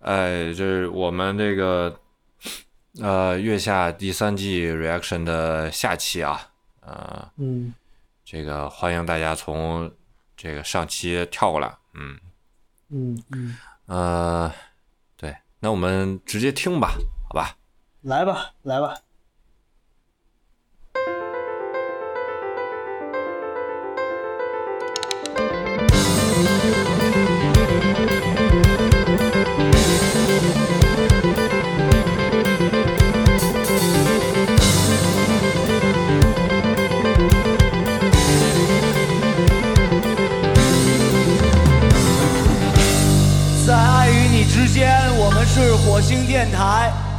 呃，就是我们这个呃月下第三季 reaction 的下期啊，呃，嗯，这个欢迎大家从这个上期跳过来，嗯嗯嗯，呃，对，那我们直接听吧，好吧？来吧，来吧。台。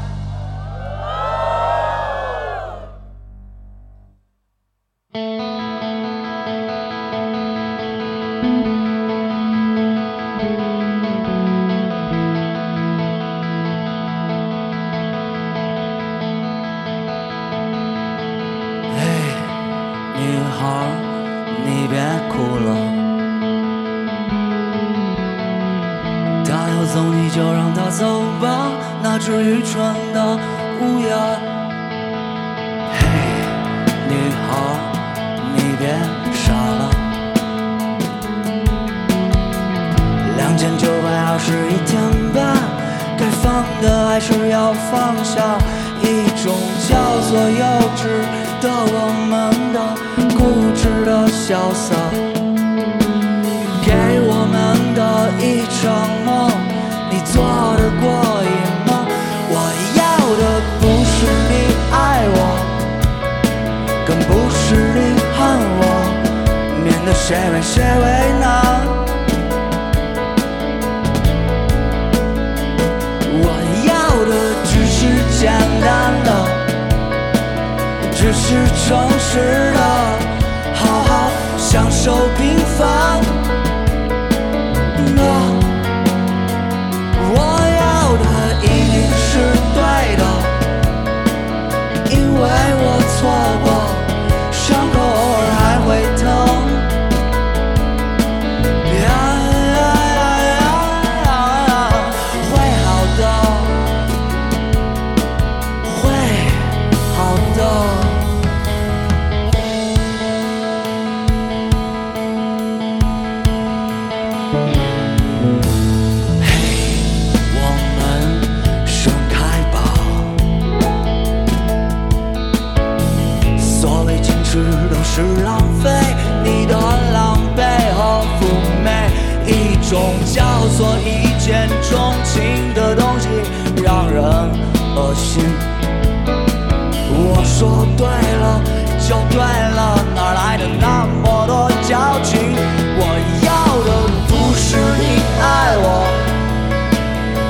就对了，哪来的那么多矫情？我要的不是你爱我，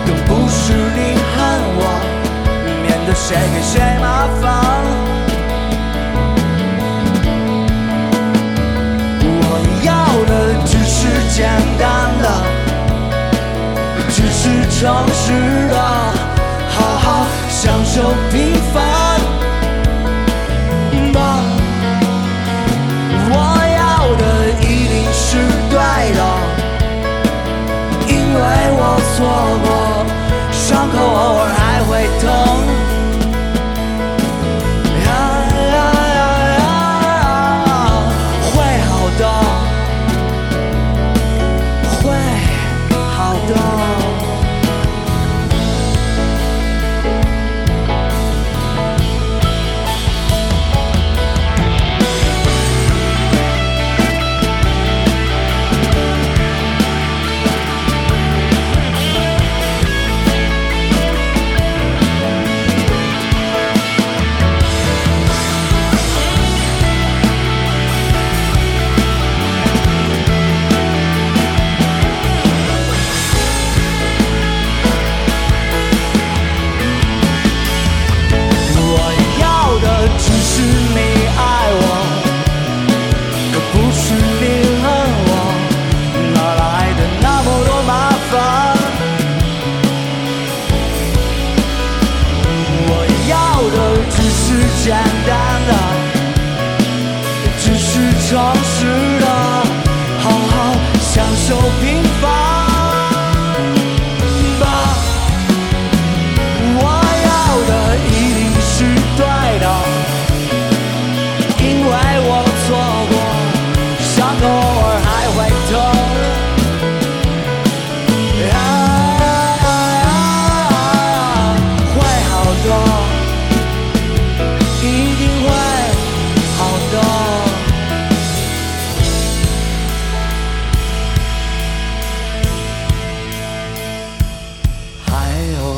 更不是你恨我，免得谁给谁麻烦。我要的只是简单的，只是诚实的，好好享受平凡错过，伤口偶尔还会疼。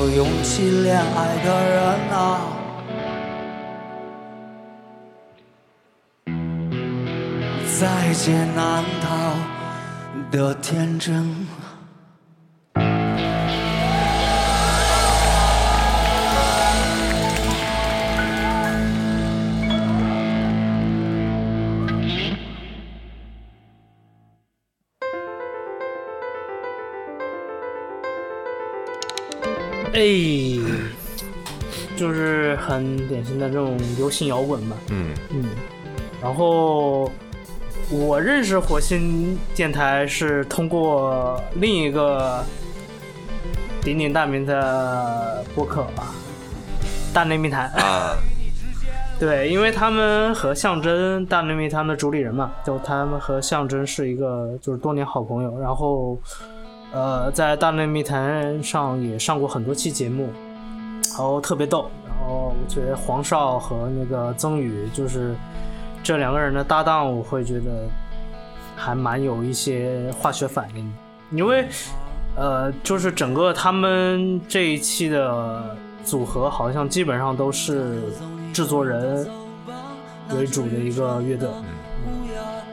有勇气恋爱的人啊。在劫难逃的天真。哎，就是很典型的这种流行摇滚吧。嗯嗯，然后我认识火星电台是通过另一个鼎鼎大名的播客吧，大内密谈。啊，对，因为他们和象征大内密他们的主理人嘛，就他们和象征是一个就是多年好朋友，然后呃在大内密谈上也上过很多期节目，然后特别逗，然后我觉得黄少和那个曾宇就是这两个人的搭档，我会觉得还蛮有一些化学反应的，因为呃就是整个他们这一期的组合好像基本上都是制作人为主的一个乐队，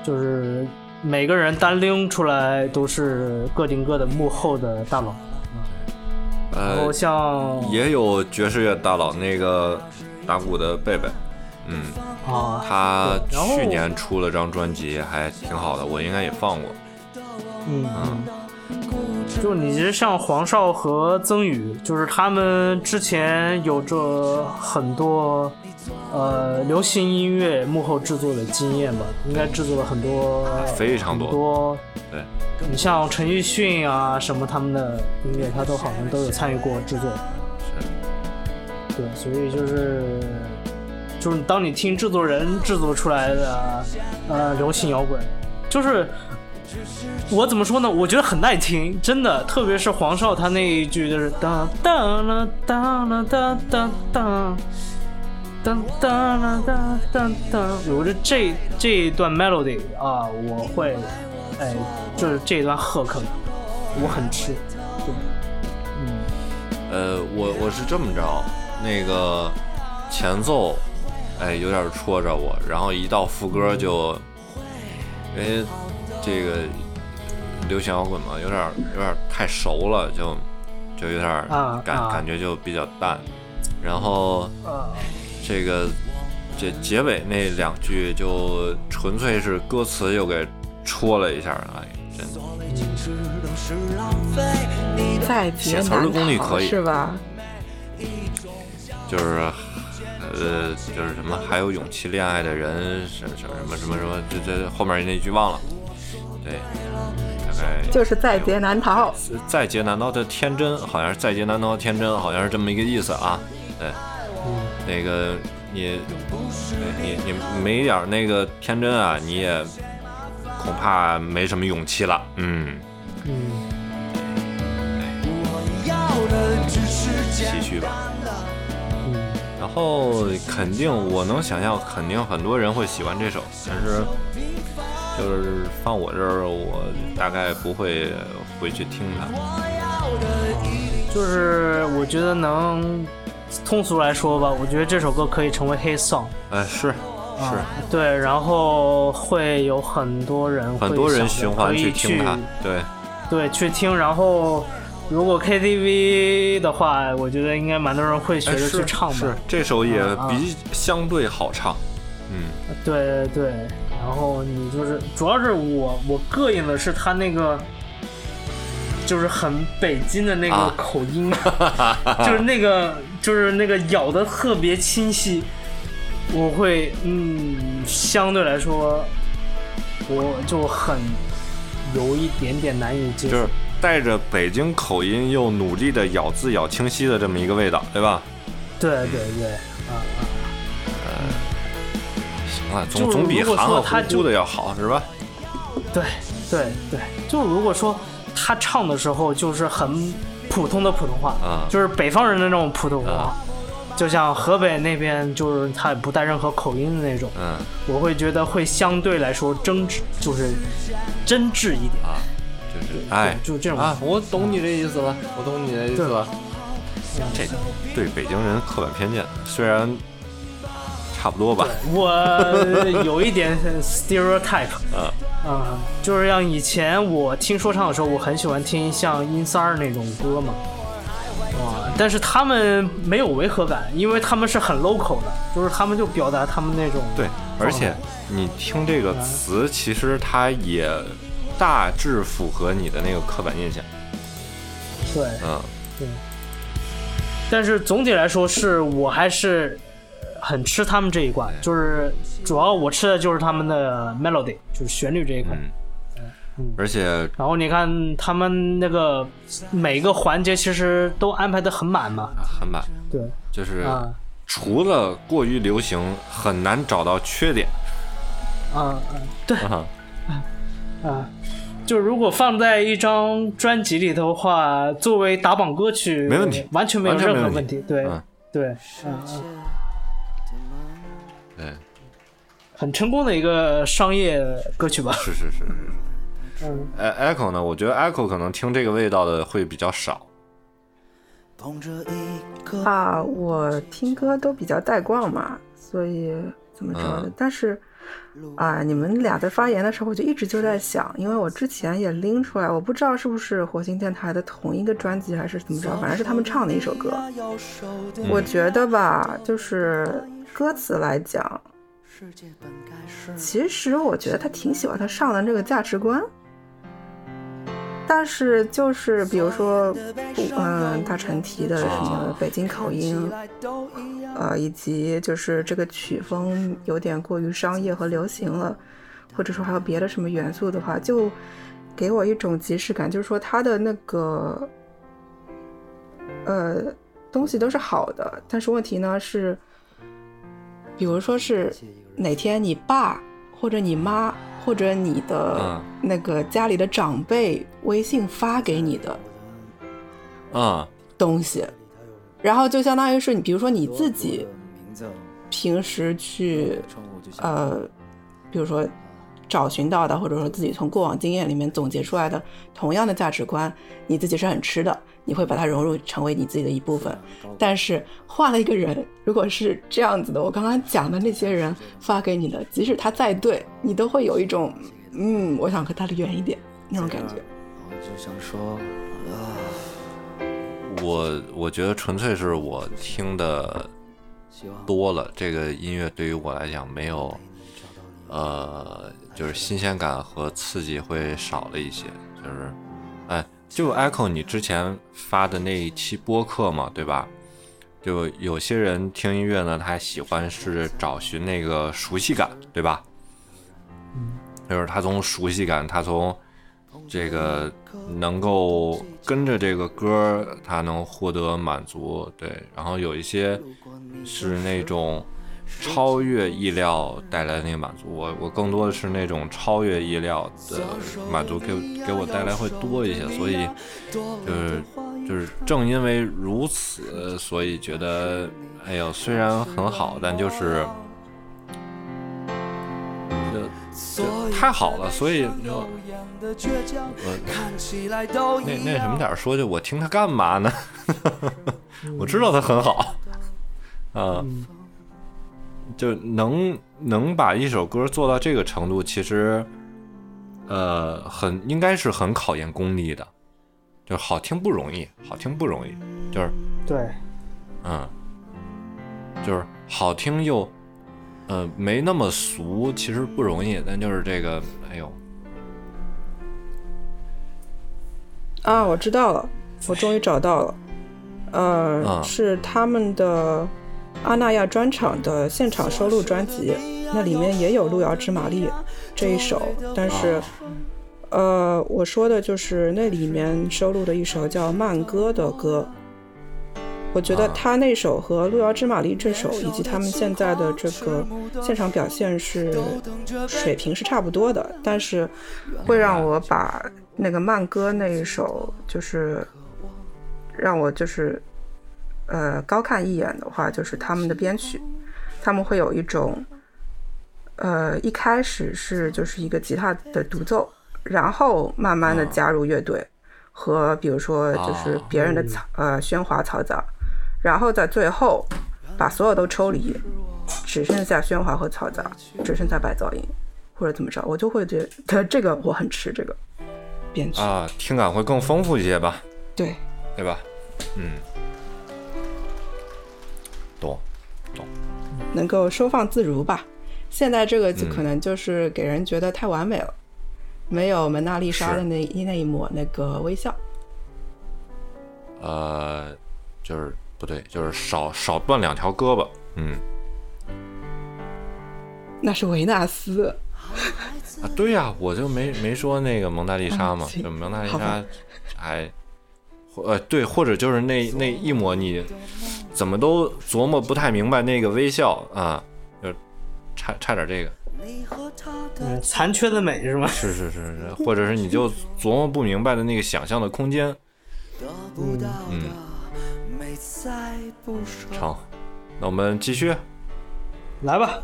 就是每个人单拎出来都是各顶各的幕后的大佬。然后呃，像也有爵士乐大佬那个打鼓的贝贝，嗯，啊，他去年出了张专辑，还挺好的，我应该也放过。嗯，嗯，就你其实像黄少和曾宇，就是他们之前有着很多呃流行音乐幕后制作的经验吧，应该制作了很多非常多多。对，你像陈奕迅啊什么他们的音乐，他都好像都有参与过制作。是，对，所以就是就是当你听制作人制作出来的呃流行摇滚，就是我怎么说呢？我觉得很耐听，真的，特别是黄少他那一句就是当当啦当啦当当当。当当啦当当当，我觉得这这一段 melody 啊，我会，哎，就是这一段 hook，我很吃，对，嗯，呃，我我是这么着，那个前奏，哎，有点戳着我，然后一到副歌就，因为这个流行摇滚嘛，有点有点太熟了，就就有点感、啊啊。感觉就比较淡，然后呃，这个这结尾那两句就纯粹是歌词又给戳了一下，哎，真的。在劫写词儿的难功力可以是吧？就是呃，就是什么还有勇气恋爱的人，什么什么什么什么什么，这这后面那句忘了。对，大概就是在劫难逃。在劫难逃的天真，好像是在劫难逃的天真，好像是这么一个意思啊。对，那个你你你没点那个天真啊，你也恐怕没什么勇气了。嗯，嗯，唏嘘吧。嗯，然后肯定我能想象，肯定很多人会喜欢这首，但是就是放我这儿，我大概不会回去听它。就是我觉得能通俗来说吧，我觉得这首歌可以成为 hit song。哎，是啊是，对，然后会有很多人会很多人循环去听它，对，对，去听。然后如果 KTV 的话，我觉得应该蛮多人会学着去唱吧。是这首也比相对好唱，嗯，对对对，然后你就是主要是我我膈应的是他那个。就是很北京的那个啊口音，就是那个就是那个咬的特别清晰，我会嗯相对来说我就很有一点点难以接受。就是带着北京口音又努力的咬字咬清晰的这么一个味道，对吧？对对对，啊啊，行了，总总比含含糊糊的要好，是吧？对对对，就如果说他唱的时候就是很普通的普通话，啊。就是北方人的那种普通话，啊。就像河北那边就是他也不带任何口音的那种，嗯。我会觉得会相对来说真挚，就是真挚一点。啊，就是哎，就这种。啊，我懂你的意思了，我懂你的意思了。这对北京人刻板偏见，虽然差不多吧。我有一点 stereotype，啊 啊、就是像以前我听说唱的时候，我很喜欢听像音三儿那种歌嘛，哇，但是他们没有违和感，因为他们是很 local 的，就是他们就表达他们那种对，而且你听这个词，其实它也大致符合你的那个刻板印象。对，嗯，对。但是总体来说是我还是很吃他们这一挂，就是主要我吃的就是他们的 melody，就是旋律这一块。嗯，而且然后你看他们那个每个环节其实都安排的很满嘛，很满，对。就是啊。除了过于流行，很难找到缺点。啊啊对啊，啊，就如果放在一张专辑里头的话，作为打榜歌曲，没问题完全没有任何问题，对嗯。对，嗯嗯，很成功的一个商业歌曲吧，是是是。嗯哎，Echo 呢？我觉得 Echo 可能听这个味道的会比较少。啊，我听歌都比较带逛嘛，所以怎么着的？嗯但是啊，你们俩在发言的时候，我就一直就在想，因为我之前也拎出来，我不知道是不是火星电台的同一个专辑还是怎么着，反正是他们唱的一首歌。我觉得吧，就是歌词来讲，其实我觉得他挺喜欢他上的这个价值观。但是就是比如说，不，嗯，大陈提的什么北京口音，呃，以及就是这个曲风有点过于商业和流行了，或者说还有别的什么元素的话，就给我一种即视感，就是说他的那个呃东西都是好的，但是问题呢是，比如说是哪天你爸或者你妈或者你的嗯那个家里的长辈微信发给你的啊。东西，然后就相当于是你，比如说你自己平时去呃，比如说找寻到的，或者说自己从过往经验里面总结出来的同样的价值观，你自己是很吃的，你会把它融入成为你自己的一部分。但是换了一个人，如果是这样子的，我刚刚讲的那些人发给你的，即使他再对，你都会有一种嗯，我想和他离远一点那种感觉。我就想说啊，我我觉得纯粹是我听的多了，这个音乐对于我来讲没有，呃，就是新鲜感和刺激会少了一些。就是，就 Echo 你之前发的那一期播客嘛，对吧？就有些人听音乐呢，他喜欢是找寻那个熟悉感，对吧？就是他从熟悉感，他从这个能够跟着这个歌，他能获得满足，对。然后有一些是那种超越意料带来的那个满足，我我更多的是那种超越意料的满足给给我带来会多一些，所以就是就是正因为如此，所以觉得哎呦，虽然很好，但就是。就就太好了，所以就我那那什么点儿说，就我听他干嘛呢？我知道他很好，啊，就能能把一首歌做到这个程度，其实呃很应该是很考验功力的，就是好听不容易，好听不容易，就是对，嗯，就是好听又呃没那么俗，其实不容易，但就是这个，哎呦，啊，我知道了，我终于找到了，呃，啊是他们的阿那亚专场的现场收录专辑，那里面也有《路遥知马力》这一首，但是，呃，我说的就是那里面收录的一首叫《慢歌》的歌。我觉得啊他那首和《路遥知马力》这首，以及他们现在的这个现场表现是水平是差不多的，但是会让我把那个慢歌那一首，就是让我就是呃高看一眼的话，就是他们的编曲，他们会有一种呃一开始是就是一个吉他的独奏，然后慢慢的加入乐队和比如说就是别人的嘈呃喧哗嘈杂，然后在最后把所有都抽离，只剩下喧哗和嘈杂，只剩下白噪音，或者怎么着，我就会觉得 这个我很吃这个编曲，啊，听感会更丰富一些吧，对，对吧？嗯，懂。懂能够收放自如吧。现在这个就嗯可能就是给人觉得太完美了，没有蒙娜丽莎的那一那一抹那个微笑。呃，就是不对，就是少少断两条胳膊。嗯那是维纳斯，啊，对呀、我就没没说那个蒙娜丽莎嘛，啊就蒙娜丽莎还，或呃对，或者就是那那一抹你怎么都琢磨不太明白那个微笑啊，就差差点这个，嗯，残缺的美是吗？是是是是，或者是你就琢磨不明白的那个想象的空间，嗯，成，那我们继续。来吧，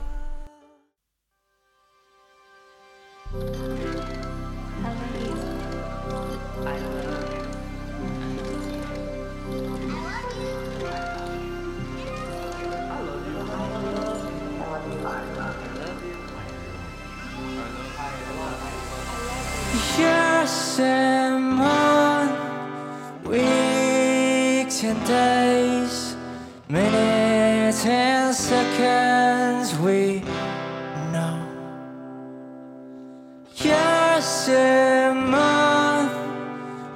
seconds we know. Years and months,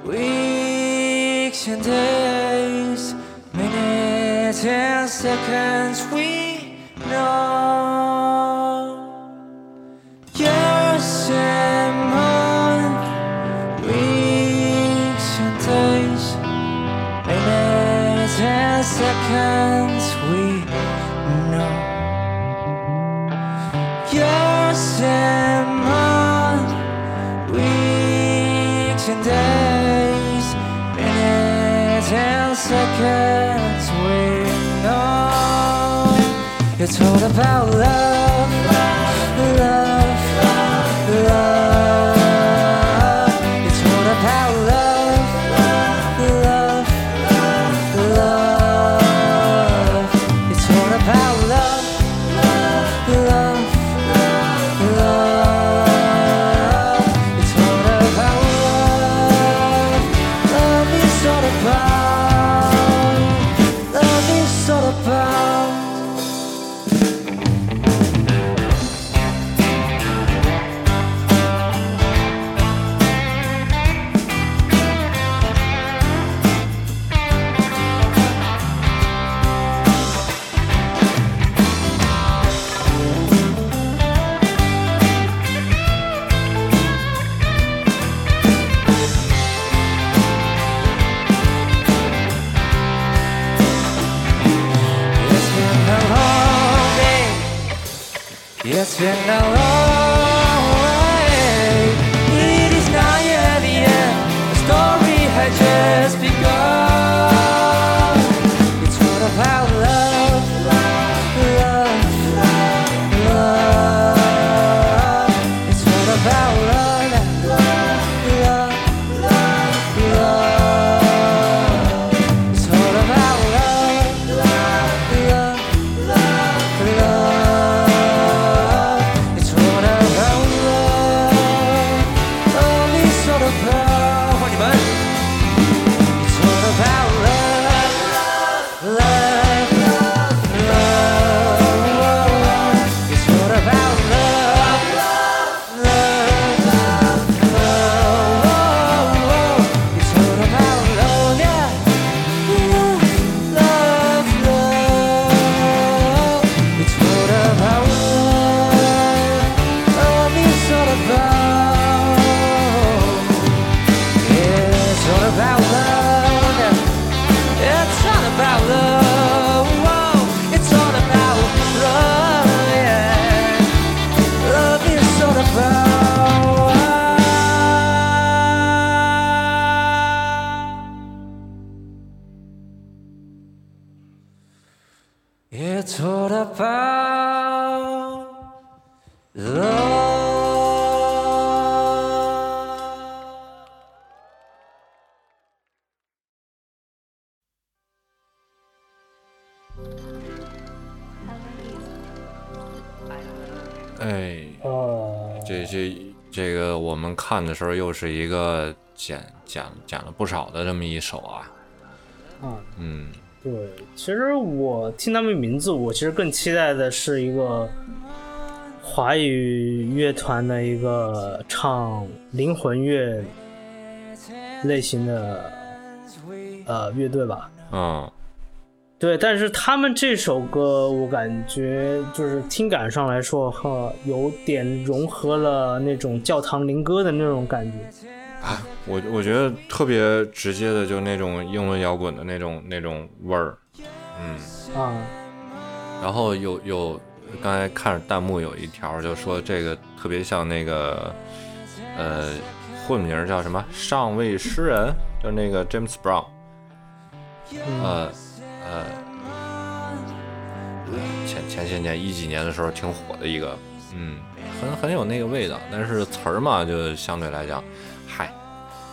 weeks and days, minutes and seconds 看的时候又是一个减减减了不少的这么一首啊，啊，嗯。对，其实我听他们名字，我其实更期待的是一个华语乐团的一个唱灵魂乐类型的呃乐队吧。嗯对，但是他们这首歌，我感觉就是听感上来说，哈，有点融合了那种教堂灵歌的那种感觉。啊，我我觉得特别直接的，就那种英伦摇滚的那种那种味儿，嗯。啊，然后有有，刚才看着弹幕有一条就说这个特别像那个，呃，混名叫什么上位诗人，就是那个 James Brown，呃呃，前前些年一几年的时候挺火的一个，嗯，很很有那个味道，但是词儿嘛就相对来讲，嗨，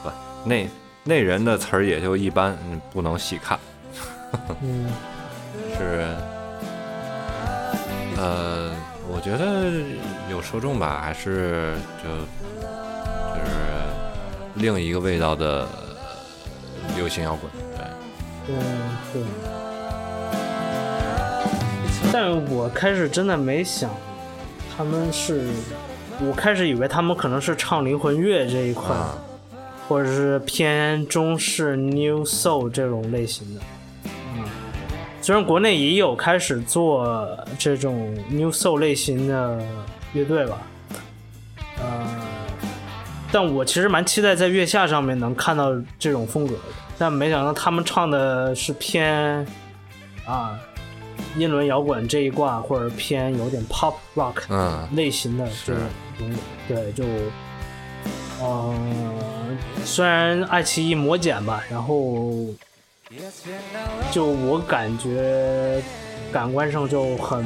不那那人的词儿也就一般，嗯，不能细看。嗯，是，呃，我觉得有受众吧，还是就就是另一个味道的流行摇滚，对，嗯，对。但我开始真的没想，他们是，我开始以为他们可能是唱灵魂乐这一块，啊，或者是偏中式 New Soul 这种类型的。嗯，虽然国内也有开始做这种 New Soul 类型的乐队吧，呃，但我其实蛮期待在月下上面能看到这种风格的，但没想到他们唱的是偏啊英伦摇滚这一挂，或者偏有点 Pop Rock 嗯类型的这种东西，对，就，嗯、虽然爱奇艺魔剪吧，然后就我感觉感官上就很，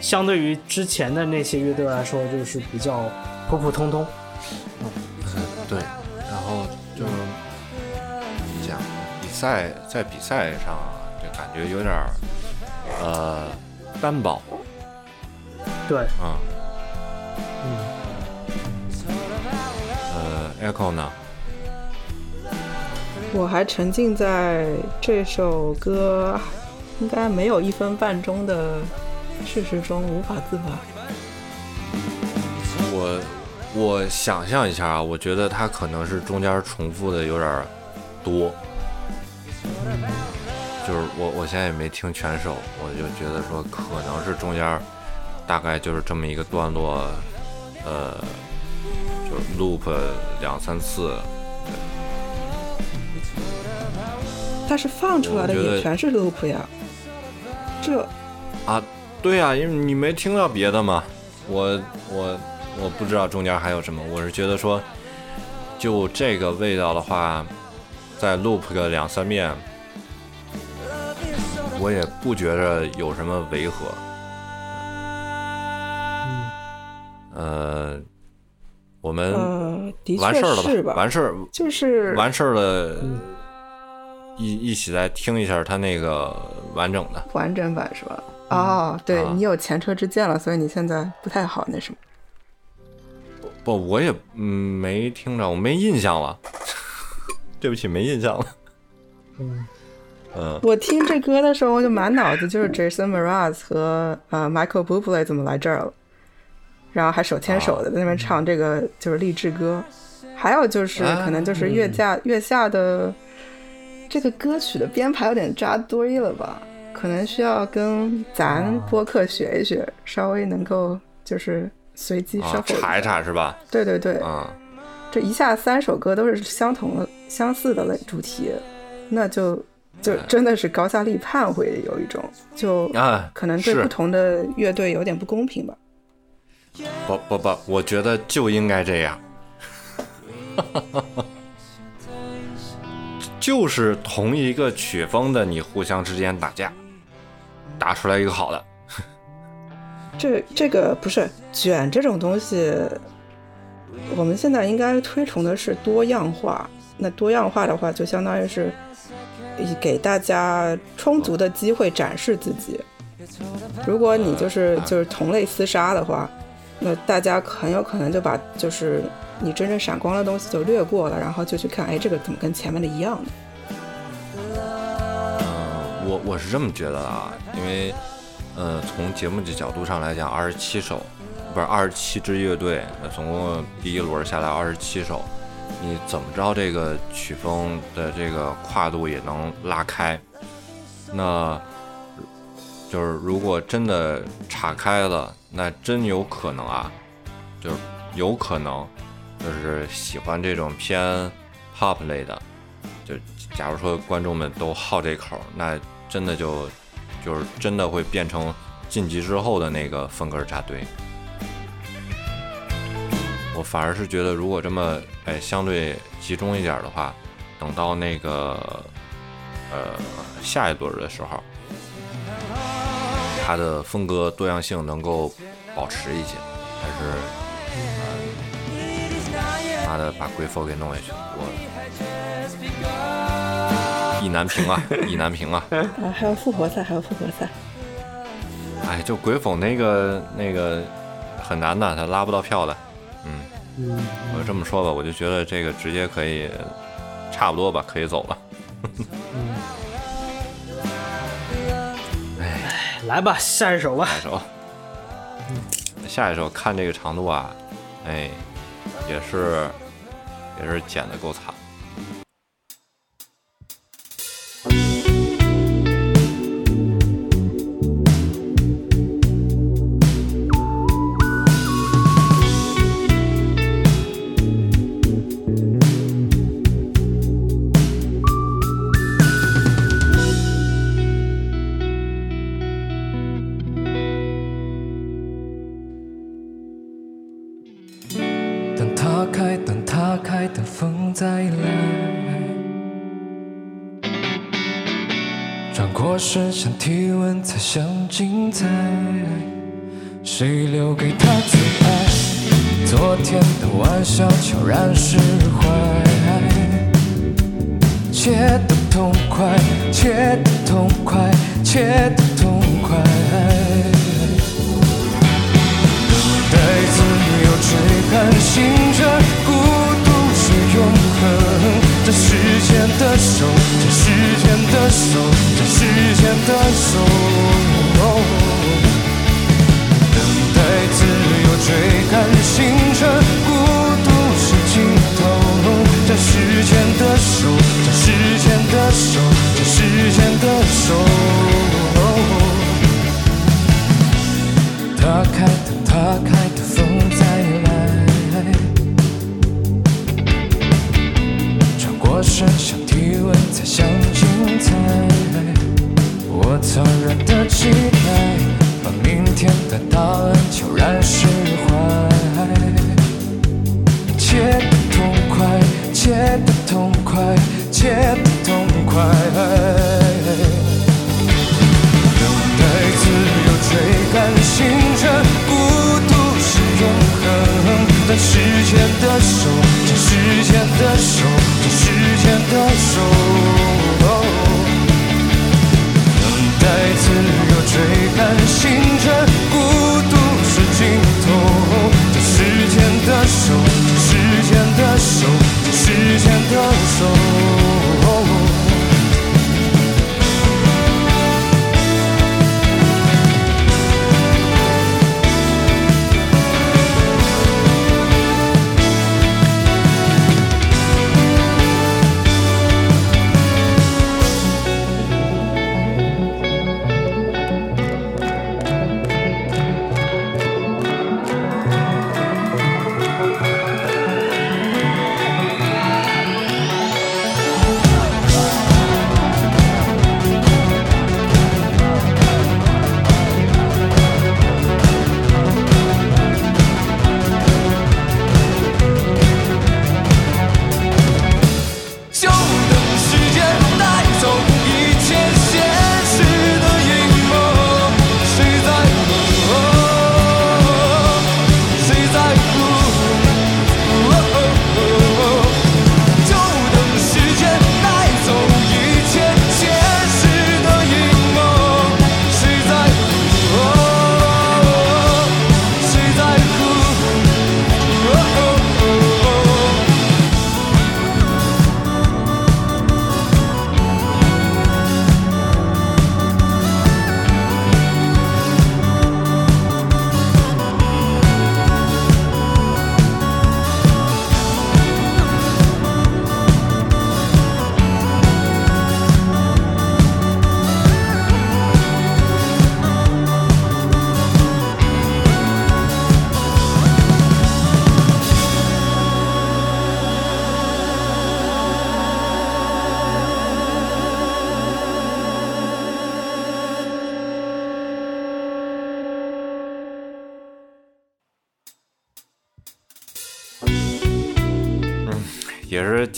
相对于之前的那些乐队来说，就是比较普普通通。对，然后就讲，比赛在比赛上啊就感觉有点儿呃单薄，对，嗯，嗯，呃，Echo 呢？我还沉浸在这首歌应该没有一分半钟的事实中无法自拔。我我想象一下啊，我觉得它可能是中间重复的有点儿多，就是我我现在也没听全首，我就觉得说可能是中间大概就是这么一个段落，呃，就是 loop 两三次，但是放出来的也全是 loop 呀，这啊，对呀、因为你没听到别的嘛，我我我不知道中间还有什么，我是觉得说，就这个味道的话，再 loop 个两三遍，我也不觉着有什么违和。呃，我们完事儿了是吧？完事儿就是完事儿了，一一起再听一下他那个完整的。完整版是吧？哦，对啊你有前车之鉴了，所以你现在不太好那什么。不，我也嗯没听着，我没印象了。对不起，没印象了。嗯。嗯。我听这歌的时候，我就满脑子就是 Jason Mraz 和呃 Michael Bublé 怎么来这儿了，然后还手牵手的在那边唱这个就是励志歌，还有就是啊可能就是月下月下的这个歌曲的编排有点扎堆了吧，可能需要跟咱播客学一学，稍微能够就是随机啊，shuffle 查一查是吧？对对对，嗯，这一下三首歌都是相同的、相似的类主题，那就就真的是高下立判，会有一种就啊，可能对不同的乐队有点不公平吧。不不不，我觉得就应该这样。就是同一个曲风的，你互相之间打架，打出来一个好的。这这个不是卷这种东西，我们现在应该推崇的是多样化。那多样化的话，就相当于是给大家充足的机会展示自己。如果你就是就是同类厮杀的话，那大家很有可能就把就是你真正闪光的东西就略过了，然后就去看，哎，这个怎么跟前面的一样的？嗯，我我是这么觉得的啊，因为呃，从节目的角度上来讲，二十七首不是二十七支乐队，总共第一轮下来二十七首，你怎么着这个曲风的这个跨度也能拉开？那就是如果真的岔开了，那真有可能啊，就是有可能就是喜欢这种偏 pop 类的，就假如说观众们都好这口，那真的就就是真的会变成晋级之后的那个风格扎堆。我反而是觉得，如果这么哎相对集中一点的话，等到那个呃下一轮的时候，它的风格多样性能够保持一些。还是，妈的把鬼否给弄下去，我意难平啊，意难平啊！啊，还有复活赛，还有复活赛。哎，就鬼否那个那个很难的，他拉不到票的。我就这么说吧，我就觉得这个直接可以差不多吧，可以走了。来吧，下一首吧。下一首，下一首看这个长度啊，哎，也是也是剪的够惨。才想精彩。谁留给他最爱？昨天的玩笑悄然释怀。切得痛快，切得痛快，切得痛快。等待自由，追赶行着，孤独是永恒。这时间的手，这时间的手，这时间的手。等待自由，追赶星辰，孤独是尽头。这时间的手，这时间的手，这时间的手。残忍的期待，把明天的答案悄然释怀。切得痛快，切得痛快，切得痛快。等待自由，追赶星辰，孤独是永恒。等时间的手，这时间的手，这时间的手。自由，追赶行着，孤独是尽头。这时间的手，这时间的手，这时间的手。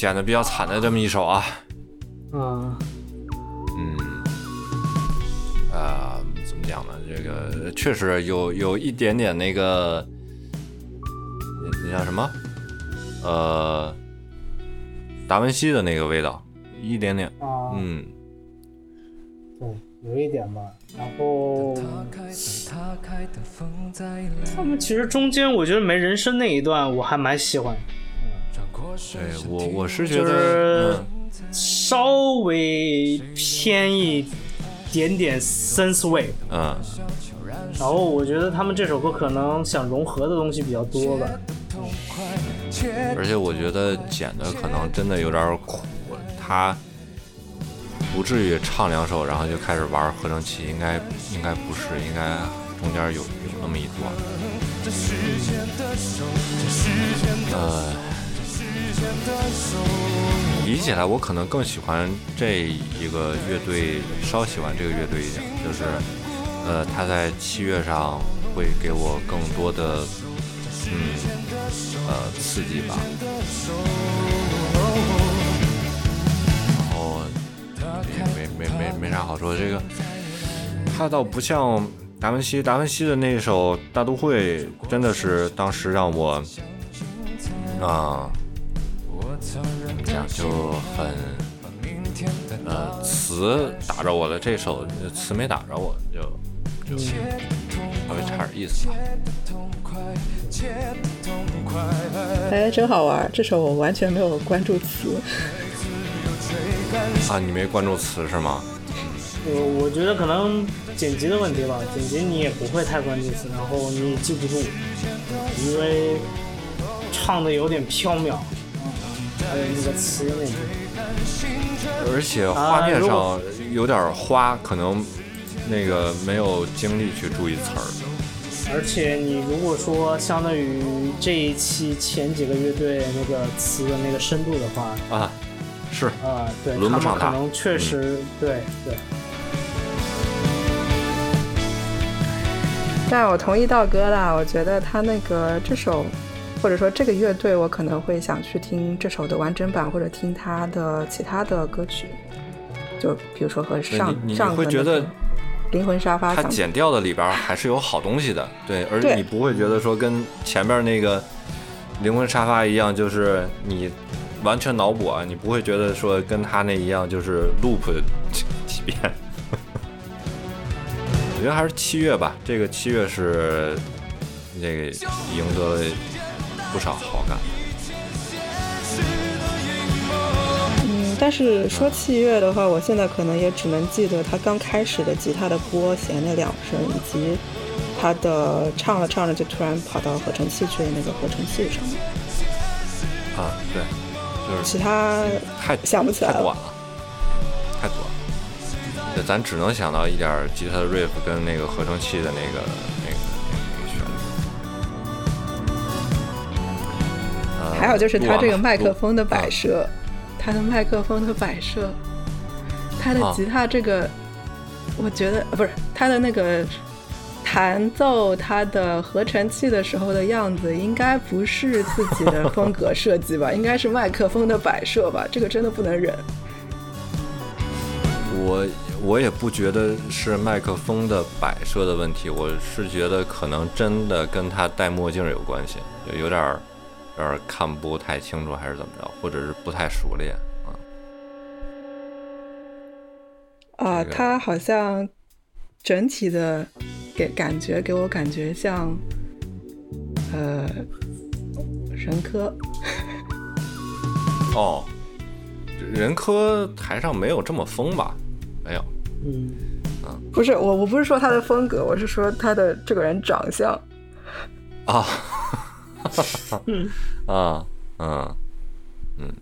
剪的比较惨的这么一首啊。嗯，嗯，啊、怎么讲呢？这个确实有有一点点那个，那那叫什么？呃，达文西的那个味道，一点点。啊，嗯，对，有一点吧。然后他们其实中间我觉得没人声那一段我还蛮喜欢，对我我是觉就得，是嗯稍微偏一点点 sense wave。嗯，然后我觉得他们这首歌可能想融合的东西比较多吧。而且我觉得剪的可能真的有点苦，他不至于唱两首然后就开始玩合成器，应该应该不是，应该中间有有那么一段。呃，比起来，我可能更喜欢这一个乐队，稍喜欢这个乐队一点，就是呃，他在器乐上会给我更多的嗯呃刺激吧。然后没没没没没啥好说，这个他倒不像达文西，达文西的那首《大都会》真的是当时让我啊、怎么讲就很呃词打着我的，这首词没打着我，就就稍微差点意思吧。哎，真好玩！这首我完全没有关注词。啊，你没关注词是吗？我我觉得可能剪辑的问题吧，剪辑你也不会太关注词，然后你也记不住，因为唱的有点飘渺，嗯还有那个词那种。而且画面上有点花，可能那个没有精力去注意词儿。而且你如果说相对于这一期前几个乐队那个词的那个深度的话，啊，是，啊、对，他们轮不上他可能确实、对对，但我同意道哥的，我觉得他那个这首，或者说这个乐队，我可能会想去听这首的完整版，或者听他的其他的歌曲，就比如说和上上会觉得灵魂沙发它剪掉的里边还是有好东西的，对，而你不会觉得说跟前面那个灵魂沙发一样，就是你完全脑补啊，你不会觉得说跟他那一样就是 loop 几几遍。我觉得还是七月吧，这个七月是那个赢得了不少好感。嗯，但是说器乐的话，我现在可能也只能记得他刚开始的吉他的拨弦那两声，以及他的唱着唱着就突然跑到合成器去的那个合成器上面，啊，对，就是其他太想不起来了太短了，太短了。对，咱只能想到一点吉他的 riff 跟那个合成器的那个还有就是他这个麦克风的摆设，他的麦克风的摆设，他的啊吉他这个，我觉得呃不是他的那个弹奏他的合成器的时候的样子，应该不是自己的风格设计吧？应该是麦克风的摆设吧？这个真的不能忍。我我也不觉得是麦克风的摆设的问题，我是觉得可能真的跟他戴墨镜有关系，就有点儿有点看不太清楚，还是怎么着，或者是不太熟练啊。啊，这个他好像整体的给感觉给我感觉像，呃，任科。哦，人科台上没有这么疯吧？没有。嗯，不是我，我不是说他的风格，我是说他的这个人长相。啊，啊，嗯，嗯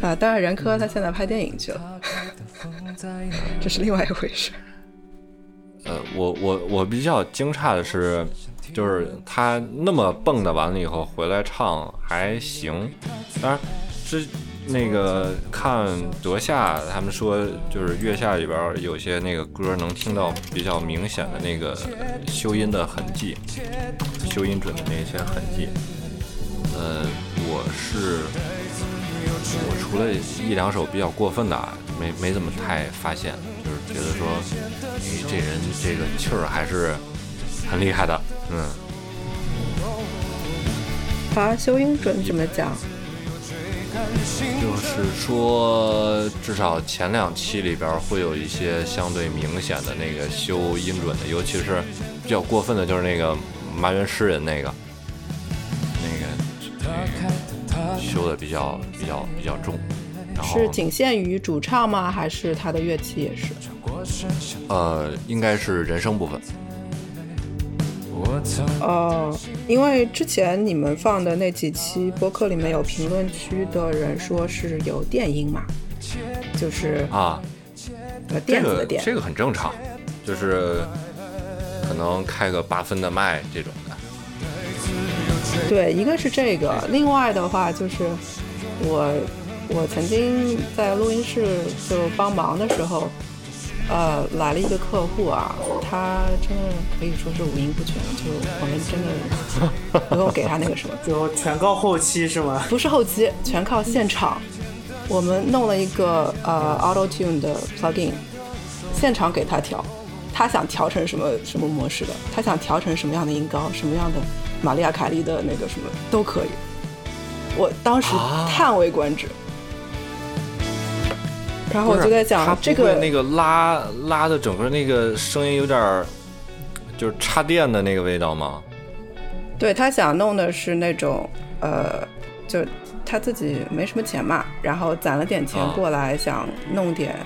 啊，当然，任科他现在拍电影去了，这是另外一回事。呃，我我我比较惊诧的是，就是他那么蹦跶完了以后回来唱还行，当然之那个看德夏他们说，就是月下里边有些那个歌能听到比较明显的那个修音的痕迹，修音准的那些痕迹。呃，我是我除了一两首比较过分的，啊，没没怎么太发现，就是觉得说，哎，这人这个气儿还是很厉害的，嗯。啊，修音准怎么讲？就是说，至少前两期里边会有一些相对明显的那个修音准的，尤其是比较过分的，就是那个麻原诗人那个，那个那个修的比较比较比较重。是仅限于主唱吗？还是他的乐器也是？呃，应该是人声部分。哦，因为之前你们放的那几期播客里面有评论区的人说是有电音嘛，就是啊，呃，电子的电，这个很正常，就是可能开个八分的麦这种的。对，一个是这个，另外的话就是我我曾经在录音室就帮忙的时候。呃，来了一个客户啊，他真的可以说是五音不全，就我们真的 不用给他那个什么，就全靠后期是吗？不是后期，全靠现场。我们弄了一个呃 Auto Tune 的 plugin，现场给他调，他想调成什么什么模式的，他想调成什么样的音高，什么样的玛利亚凯莉的那个什么都可以。我当时叹为观止。然后我就在讲这个那个拉拉的整个那个声音有点儿就是插电的那个味道吗？对他想弄的是那种呃，就他自己没什么钱嘛，然后攒了点钱过来想弄点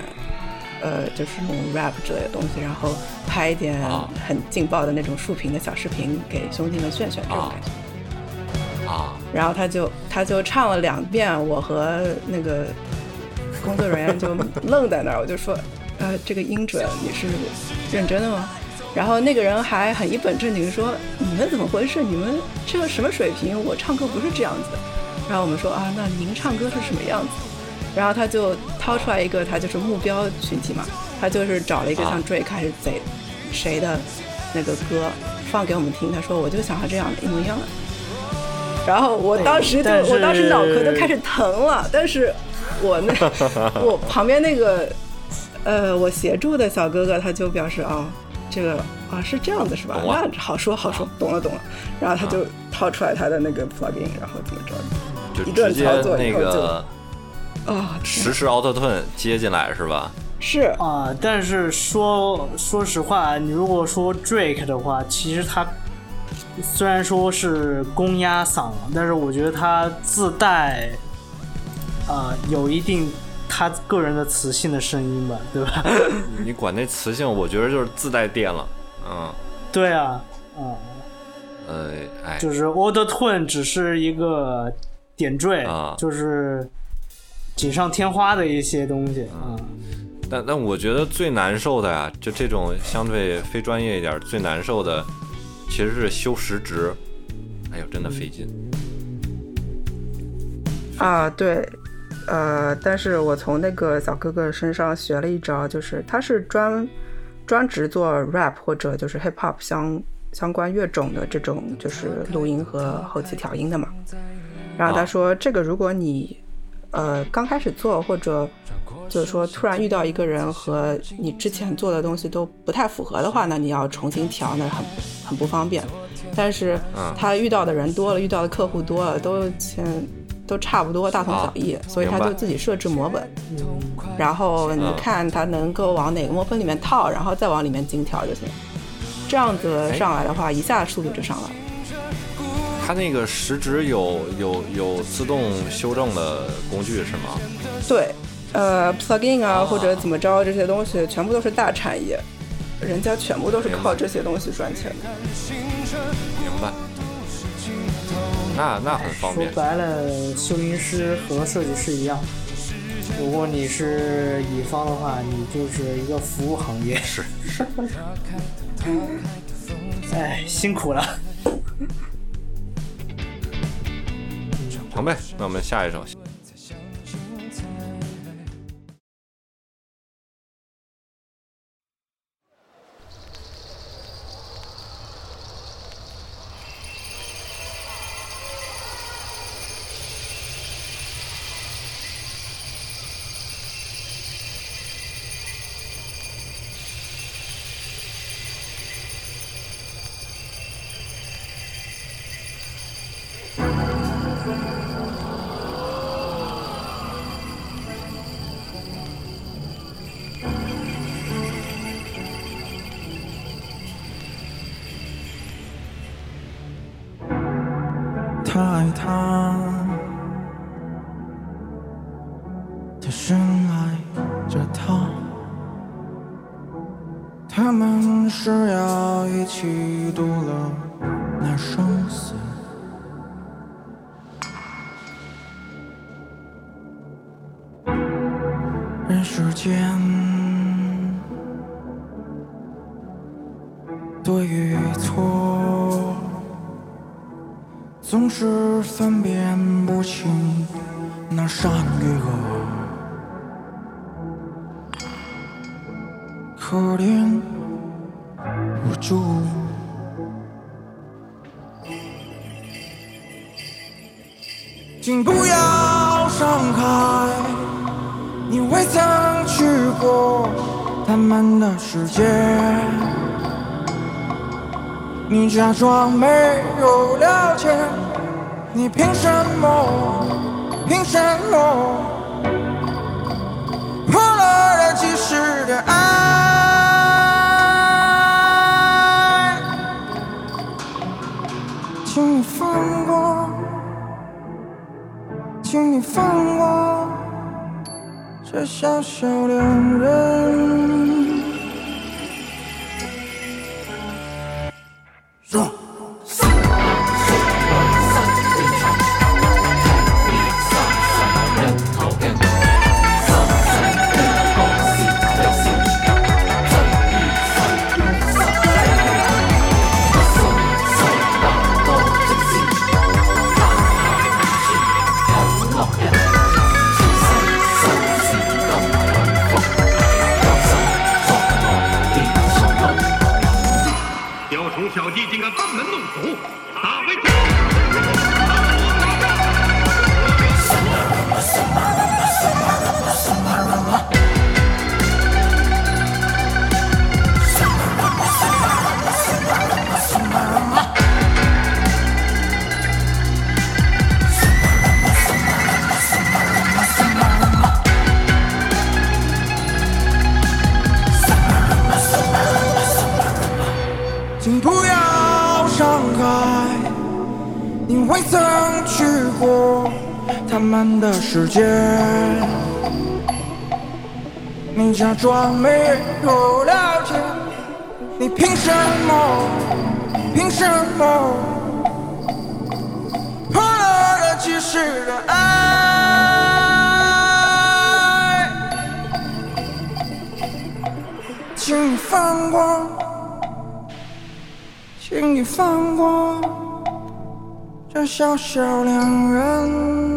呃，就是那种 rap 之类的东西，然后拍一点很劲爆的那种竖屏的小视频给兄弟们炫炫这种感觉啊。然后他就他就唱了两遍，我和那个。工作人员就愣在那儿，我就说，呃，这个音准你是认真的吗？然后那个人还很一本正经说，你们怎么回事？你们这个什么水平？我唱歌不是这样子的。然后我们说啊，那您唱歌是什么样子？然后他就掏出来一个，他就是目标群体嘛，他就是找了一个像 Drake 还是谁谁的那个歌放给我们听。他说我就想要这样的，一模一样的。然后我当时就我当时脑壳都开始疼了，但是。我那 我旁边那个呃，我协助的小哥哥他就表示啊，这个啊是这样的，是吧？那好说好说，懂了懂了。然后他就掏出来他的那个 plugin，然后怎么着，就一顿操作那个啊，实时 auto tune 接进来是吧？是啊，但是说说实话，你如果说 Drake 的话，其实他虽然说是公鸭嗓，但是我觉得他自带。啊，有一定他个人的磁性的声音吧，对吧？你管那磁性，我觉得就是自带电了，嗯。对啊，嗯。呃，哎。就是 Auto Tune 只是一个点缀，就是锦上添花的一些东西啊。但但我觉得最难受的呀，就这种相对非专业一点，最难受的其实是修时值，哎呦，真的费劲。啊，对。呃，但是我从那个小哥哥身上学了一招，就是他是专专职做 rap 或者就是 hip hop 相相关乐种的这种就是录音和后期调音的嘛。然后他说，这个如果你呃刚开始做，或者就是说突然遇到一个人和你之前做的东西都不太符合的话，那你要重新调，那很很不方便。但是他遇到的人多了，遇到的客户多了，都先。都差不多，大同小异，所以他就自己设置模本，然后你看他能够往哪个模本里面套，然后再往里面精调就行。这样子上来的话，一下速度就上来了。它那个时值有有有自动修正的工具是吗？对，呃，plugin 啊或者怎么着这些东西，全部都是大产业，人家全部都是靠这些东西赚钱的。明白。那那很方便。说白了，修音师和设计师一样。如果你是乙方的话，你就是一个服务行业。是。哎，辛苦了。成呗，那我们下一首。是要一起度了那生死。人世间，对与错，总是分辨不清那善与恶。假装没有了解，你凭什么？凭什么？破了的即时的爱，请你放过，请你放过这小小两人。世界。你假装没有了解，你凭什么？凭什么？破了的即时的爱，请你放过。请你放过这小小两人。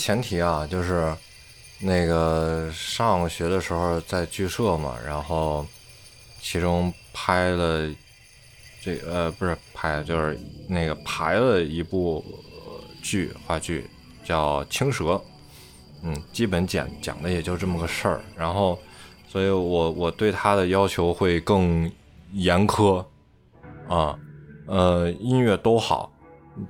前提啊，就是那个上学的时候在剧社嘛，然后其中拍了这呃不是拍，就是那个排了一部剧话剧叫《青蛇》，嗯，基本讲讲的也就这么个事儿，然后所以我我对他的要求会更严苛啊。呃，音乐都好，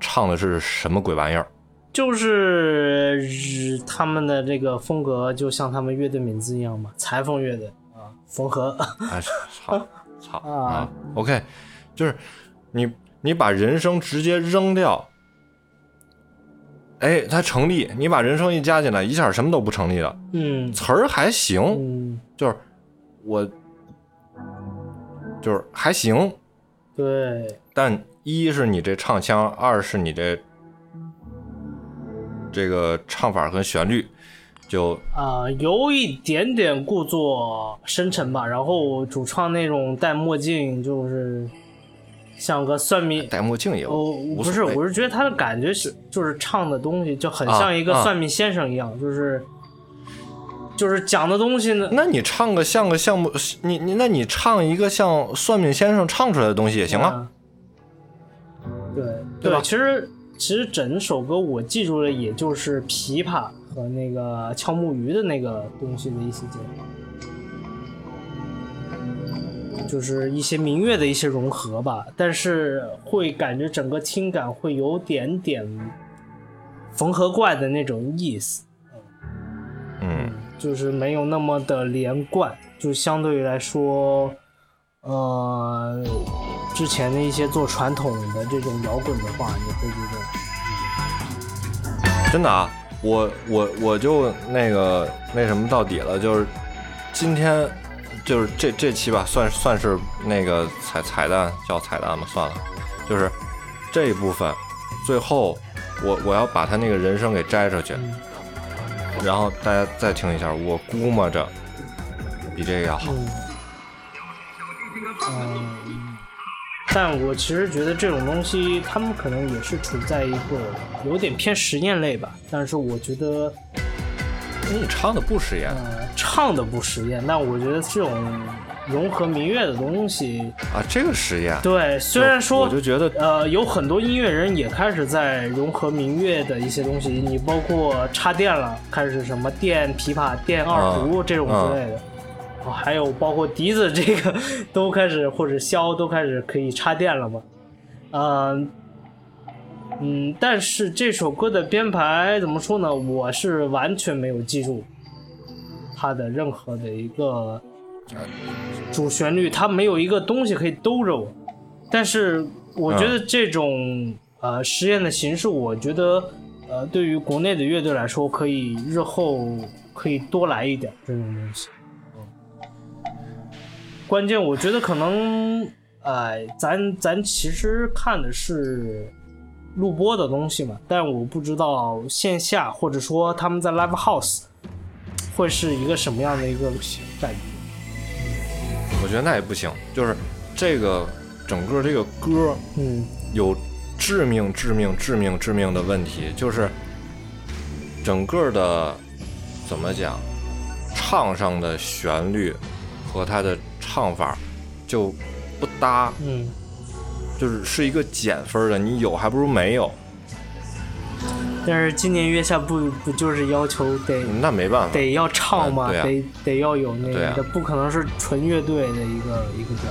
唱的是什么鬼玩意儿？就是日他们的这个风格，就像他们乐队名字一样嘛，裁缝乐队啊，缝合。哎，操，操啊啊！OK，就是你你把人声直接扔掉，哎，它成立。你把人声一加进来，一下什么都不成立了。嗯词儿还行，嗯，就是我就是还行，对，但一是你这唱腔，二是你这这个唱法和旋律就啊、有一点点故作深沉吧。然后主唱那种戴墨镜，就是像个算命。戴墨镜也哦，不是，我是觉得他的感觉是，就是唱的东西就很啊像一个啊算命先生一样，就是就是讲的东西呢。那你唱个像个项目，你你那你唱一个像算命先生唱出来的东西也行啊。嗯。对对吧其实其实整首歌我记住的也就是琵琶和那个敲木鱼的那个东西的一些结合，就是一些民乐的一些融合吧。但是会感觉整个听感会有点点缝合怪的那种意思。嗯就是没有那么的连贯，就相对于来说，呃，之前的一些做传统的这种摇滚的话，你会觉得，真的啊，我我我就那个那什么到底了，就是今天就是这这期吧，算算是那个彩彩蛋叫彩蛋吧，算了，就是这一部分最后我我要把他那个人声给摘出去，然后大家再听一下，我估摸着比这个要好。嗯，嗯，但我其实觉得这种东西，他们可能也是处在一个有点偏实验类吧，但是我觉得，你唱的不实验。呃，唱的不实验，但我觉得这种融合民乐的东西，啊，这个实验，对，虽然说我就觉得呃，有很多音乐人也开始在融合民乐的一些东西，你包括插电了，开始什么电琵琶、电二胡这种之类的，哦还有包括笛子这个都开始或者箫都开始可以插电了嘛，嗯、嗯，但是这首歌的编排怎么说呢？我是完全没有记住它的任何的一个主旋律，它没有一个东西可以兜着我。但是我觉得这种、呃实验的形式，我觉得呃对于国内的乐队来说，可以日后可以多来一点这种东西。关键我觉得可能，哎、咱咱其实看的是录播的东西嘛，但我不知道线下或者说他们在 live house 会是一个什么样的一个感觉。我觉得那也不行，就是这个整个这个歌嗯有致命、致命、致命、致命的问题，就是整个的怎么讲，唱上的旋律和它的唱法就不搭，嗯，就是是一个减分的，你有还不如没有，但是今年月下不不就是要求得那没办法。得要唱吗？嗯对啊得得要有那个，不可能是纯乐队的一个一个表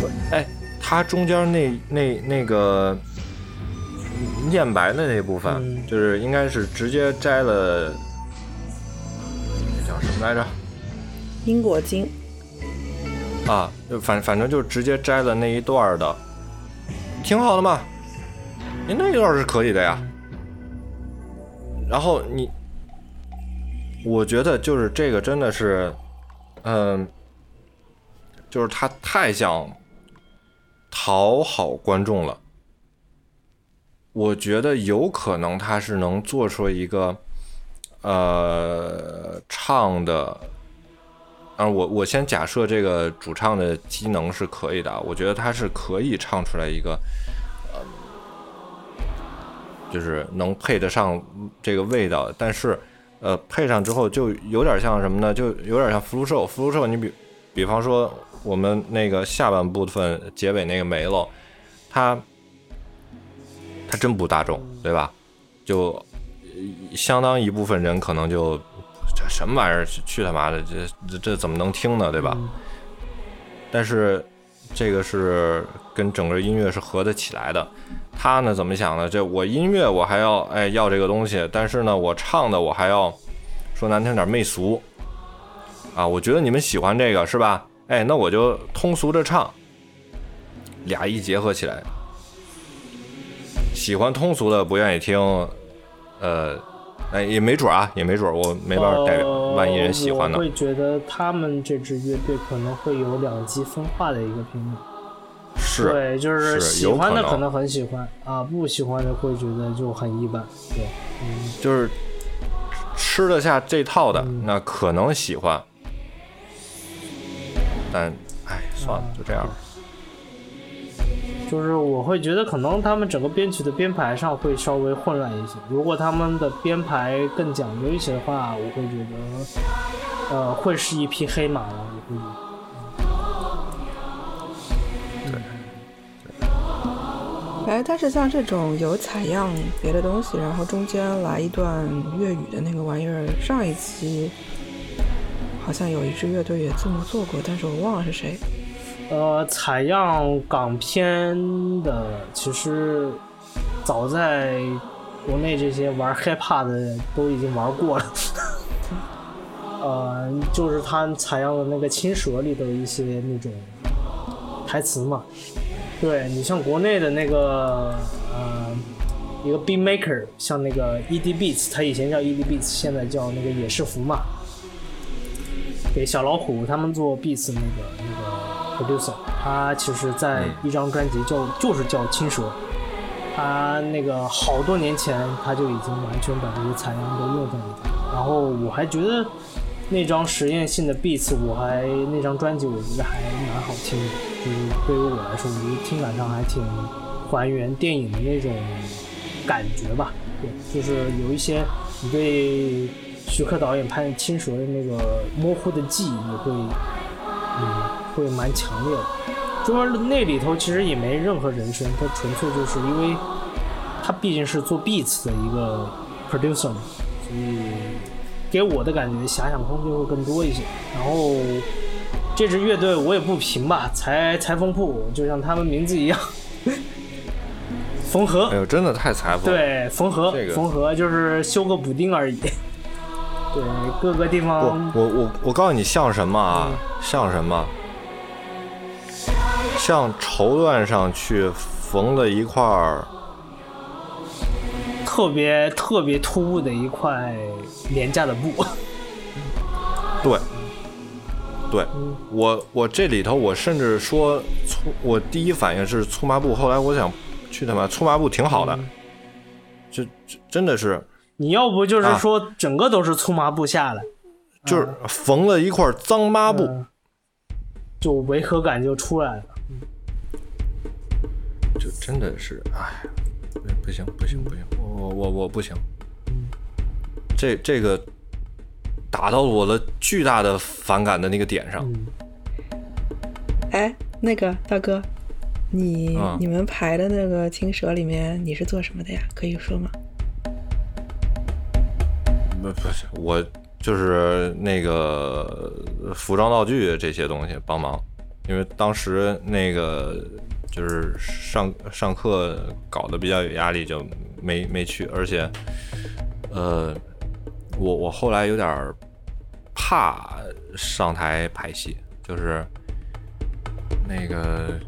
演。哎，他中间那那那个念白的那部分，嗯就是应该是直接摘了，那叫什么来着？因果经，啊，就反反正就直接摘了那一段的，挺好的嘛。你那一段是可以的呀。然后你，我觉得就是这个真的是，嗯、就是他太想讨好观众了。我觉得有可能他是能做出一个，呃，唱的啊，我我先假设这个主唱的机能是可以的，我觉得他是可以唱出来一个，呃，就是能配得上这个味道，但是，呃，配上之后就有点像什么呢？就有点像福禄寿。福禄寿，你比比方说我们那个下半部分结尾那个梅喽，它它真不大众，对吧？就相当一部分人可能就这什么玩意儿，去去他妈的，这这这怎么能听呢，对吧？但是这个是跟整个音乐是合得起来的。他呢怎么想呢？这我音乐我还要哎要这个东西，但是呢我唱的我还要说难听点媚俗啊。我觉得你们喜欢这个是吧？哎，那我就通俗着唱，俩一结合起来，喜欢通俗的不愿意听，呃，哎也没准啊，也没准，我没办法代表，呃万一人喜欢呢我？会觉得他们这支乐队可能会有两极分化的一个评论。是，对，就是是喜欢的可能很喜欢啊，不喜欢的会觉得就很一般。对，嗯，就是吃得下这套的，嗯那可能喜欢，但哎，算了，就这样吧。就是我会觉得可能他们整个编曲的编排上会稍微混乱一些。如果他们的编排更讲究一些的话，我会觉得，呃，会是一匹黑马了。我会觉得。哎，但是像这种有采样别的东西，然后中间来一段粤语的那个玩意儿，上一期好像有一支乐队也这么做过，但是我忘了是谁。呃，采样港片的，其实早在国内这些玩 hiphop 的都已经玩过了。呃，就是他采样的那个《青蛇》里的一些那种台词嘛。对你像国内的那个呃一个 beat maker，像那个 ED Beats，他以前叫 ED Beats，现在叫那个野士服嘛。给小老虎他们做 beats 那个那个 producer，他其实在一张专辑叫就是叫《青蛇》，他那个好多年前他就已经完全把这些采样都用在里头。然后我还觉得那张实验性的 beats，我还那张专辑我觉得还蛮好听的，就是对于我来说，我觉得听感上还挺还原电影的那种感觉吧。对，就是有一些你对徐克导演拍《青蛇》的那个模糊的记忆，你会嗯会蛮强烈的。中间那里头其实也没任何人声，它纯粹就是因为他毕竟是做 beats 的一个 producer 嘛，所以给我的感觉遐想空间会更多一些。然后这支乐队我也不评吧，裁裁缝铺就像他们名字一样，缝合哎。呦，真的太裁缝。，对，缝合，这个缝合就是修个补丁而已。对，各个地不，方我我我告诉你像什么啊？嗯像什么？像绸缎上去缝了一块儿，特别特别突兀的一块廉价的布。对，对嗯我我这里头我甚至说粗，我第一反应是粗麻布，后来我想去他妈粗麻布挺好的，嗯。这这真的是。你要不就是啊。说整个都是粗麻布下来，就是缝了一块脏抹布，嗯。就违和感就出来了。就真的是哎，不行不行不行，我我我不行，这这个打到我的巨大的反感的那个点上，嗯，哎，那个大哥，你、嗯你们排的那个青蛇里面你是做什么的呀？可以说吗？不不是我就是那个服装道具这些东西帮忙，因为当时那个就是上上课搞得比较有压力，就没没去，而且呃，我我后来有点怕上台排戏，就是那个。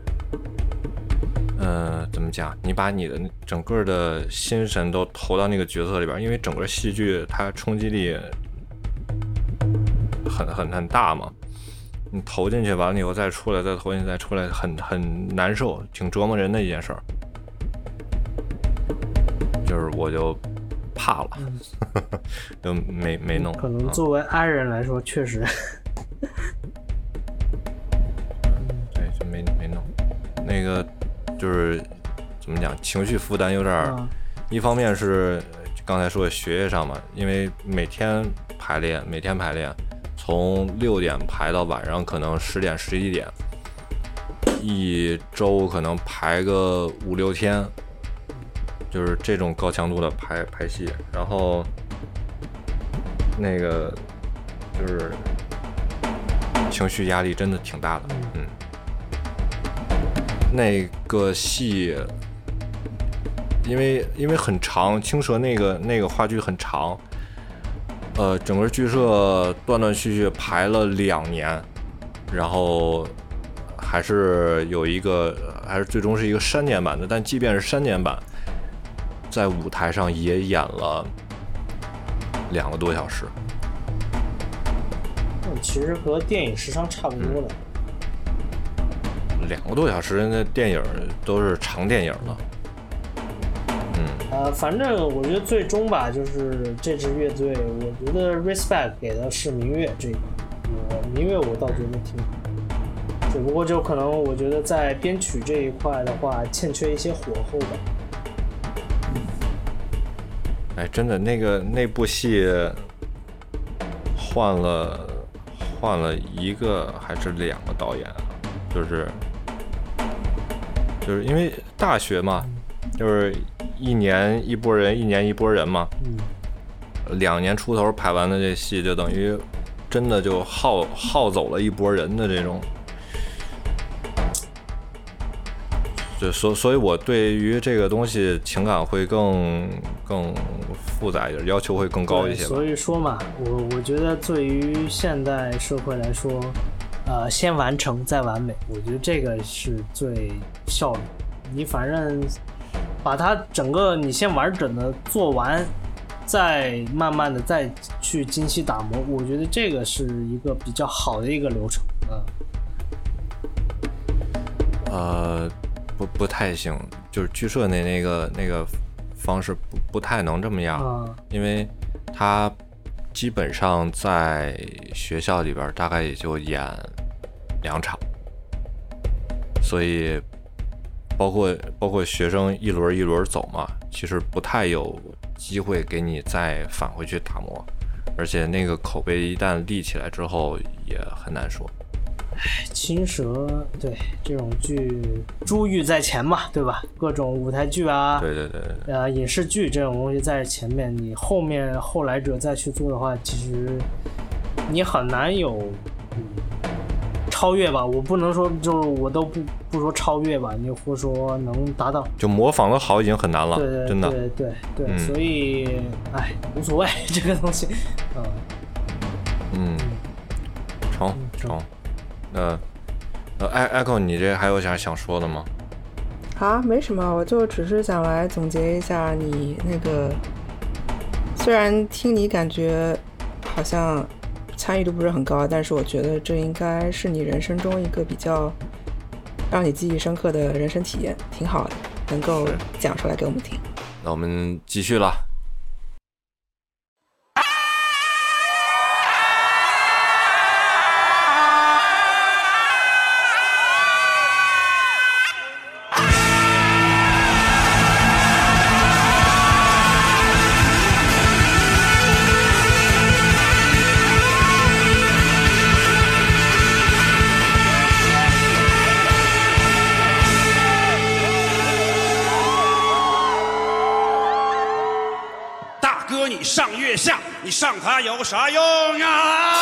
呃，怎么讲？你把你的整个的心神都投到那个角色里边，因为整个戏剧它冲击力很很很大嘛。你投进去完了以后再出来，再投进去再出来，很很难受，挺折磨人的一件事儿。就是我就怕了，就没没弄。可能啊作为 i 人来说，确实，对，就没没弄。那个就是怎么讲，情绪负担有点一方面是刚才说的学业上嘛，因为每天排练，每天排练，从六点排到晚上可能十点十一点，一周可能排个五六天，就是这种高强度的排排戏，然后那个就是情绪压力真的挺大的，嗯，那个戏。因为因为很长，青蛇那个那个话剧很长，呃，整个剧社断断续续排了两年，然后还是有一个，还是最终是一个删减版的。但即便是删减版，在舞台上也演了两个多小时。嗯其实和电影时长差不多的。两个多小时，那电影都是长电影了。嗯，呃，反正我觉得最终吧，就是这支乐队，我觉得 respect 给的是民乐这个，我民乐我倒觉得挺好，只不过就可能我觉得在编曲这一块的话，欠缺一些火候吧。哎，真的，那个那部戏换了换了一个还是两个导演啊？就是就是因为大学嘛，就是一年一波人，一年一波人嘛。嗯，两年出头拍完的这戏，就等于真的就耗耗走了一波人的这种。就所所以，我对于这个东西情感会更更复杂一点，要求会更高一些所以说嘛，我我觉得对于现代社会来说，呃，先完成再完美，我觉得这个是最效率。你反正把它整个你先完整的做完，再慢慢的再去精细打磨，我觉得这个是一个比较好的一个流程。嗯，呃，不不太行，就是剧社那那个那个方式不不太能这么样，啊因为他基本上在学校里边大概也就演两场，所以包括包括学生一轮一轮走嘛，其实不太有机会给你再返回去打磨，而且那个口碑一旦立起来之后也很难说。唉青蛇对这种剧，珠玉在前嘛，对吧？各种舞台剧啊，对对对对对。呃，影视剧这种东西在前面，你后面后来者再去做的话，其实你很难有嗯超越吧。我不能说就是我都不不说超越吧，你或者说能达到，就模仿的好已经很难了，对对真的。对对对，嗯所以哎无所谓这个东西，嗯，嗯，成成成。那呃，艾 Echo，你这还有啥想说的吗？啊，没什么，我就只是想来总结一下你那个，虽然听你感觉好像参与度不是很高，但是我觉得这应该是你人生中一个比较让你记忆深刻的人生体验，挺好的，能够讲出来给我们听。那我们继续了。你上它有啥用啊？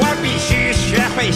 我必须学会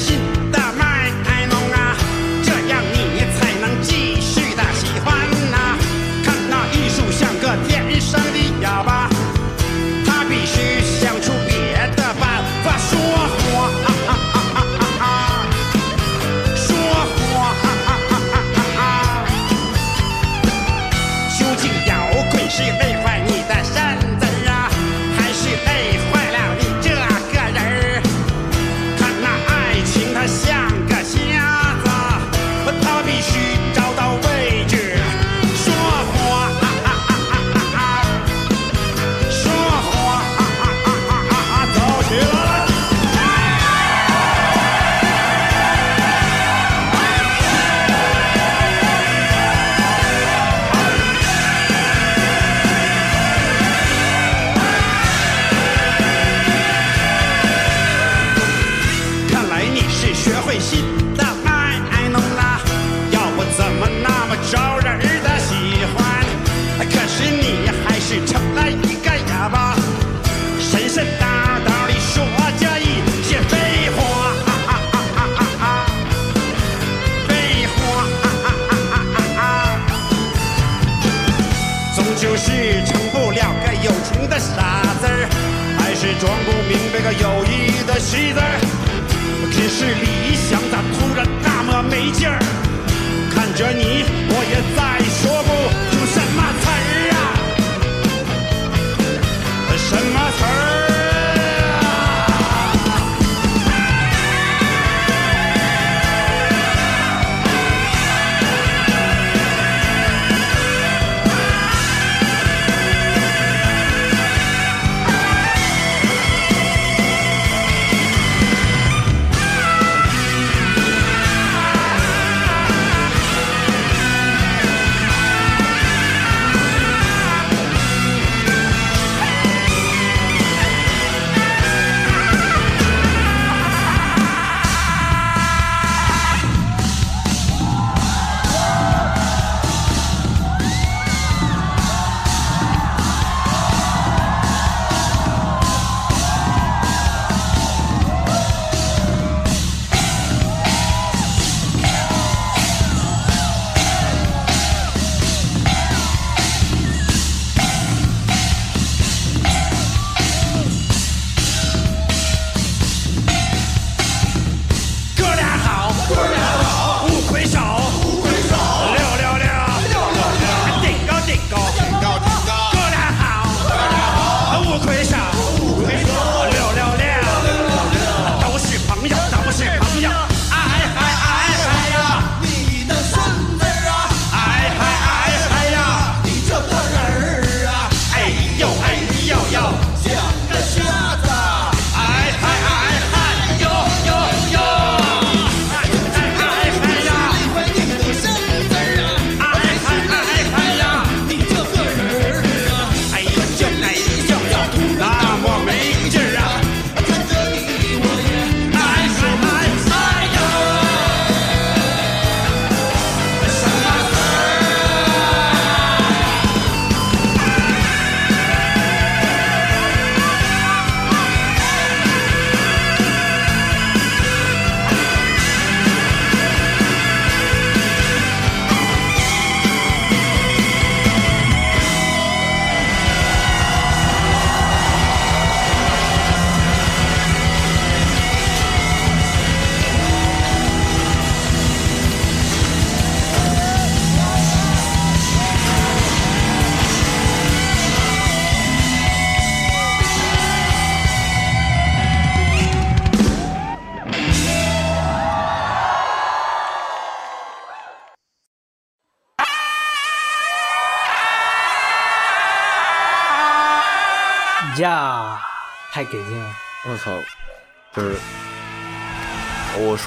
友谊的戏子只是理想咋突然那么没劲儿？看着你我也再说不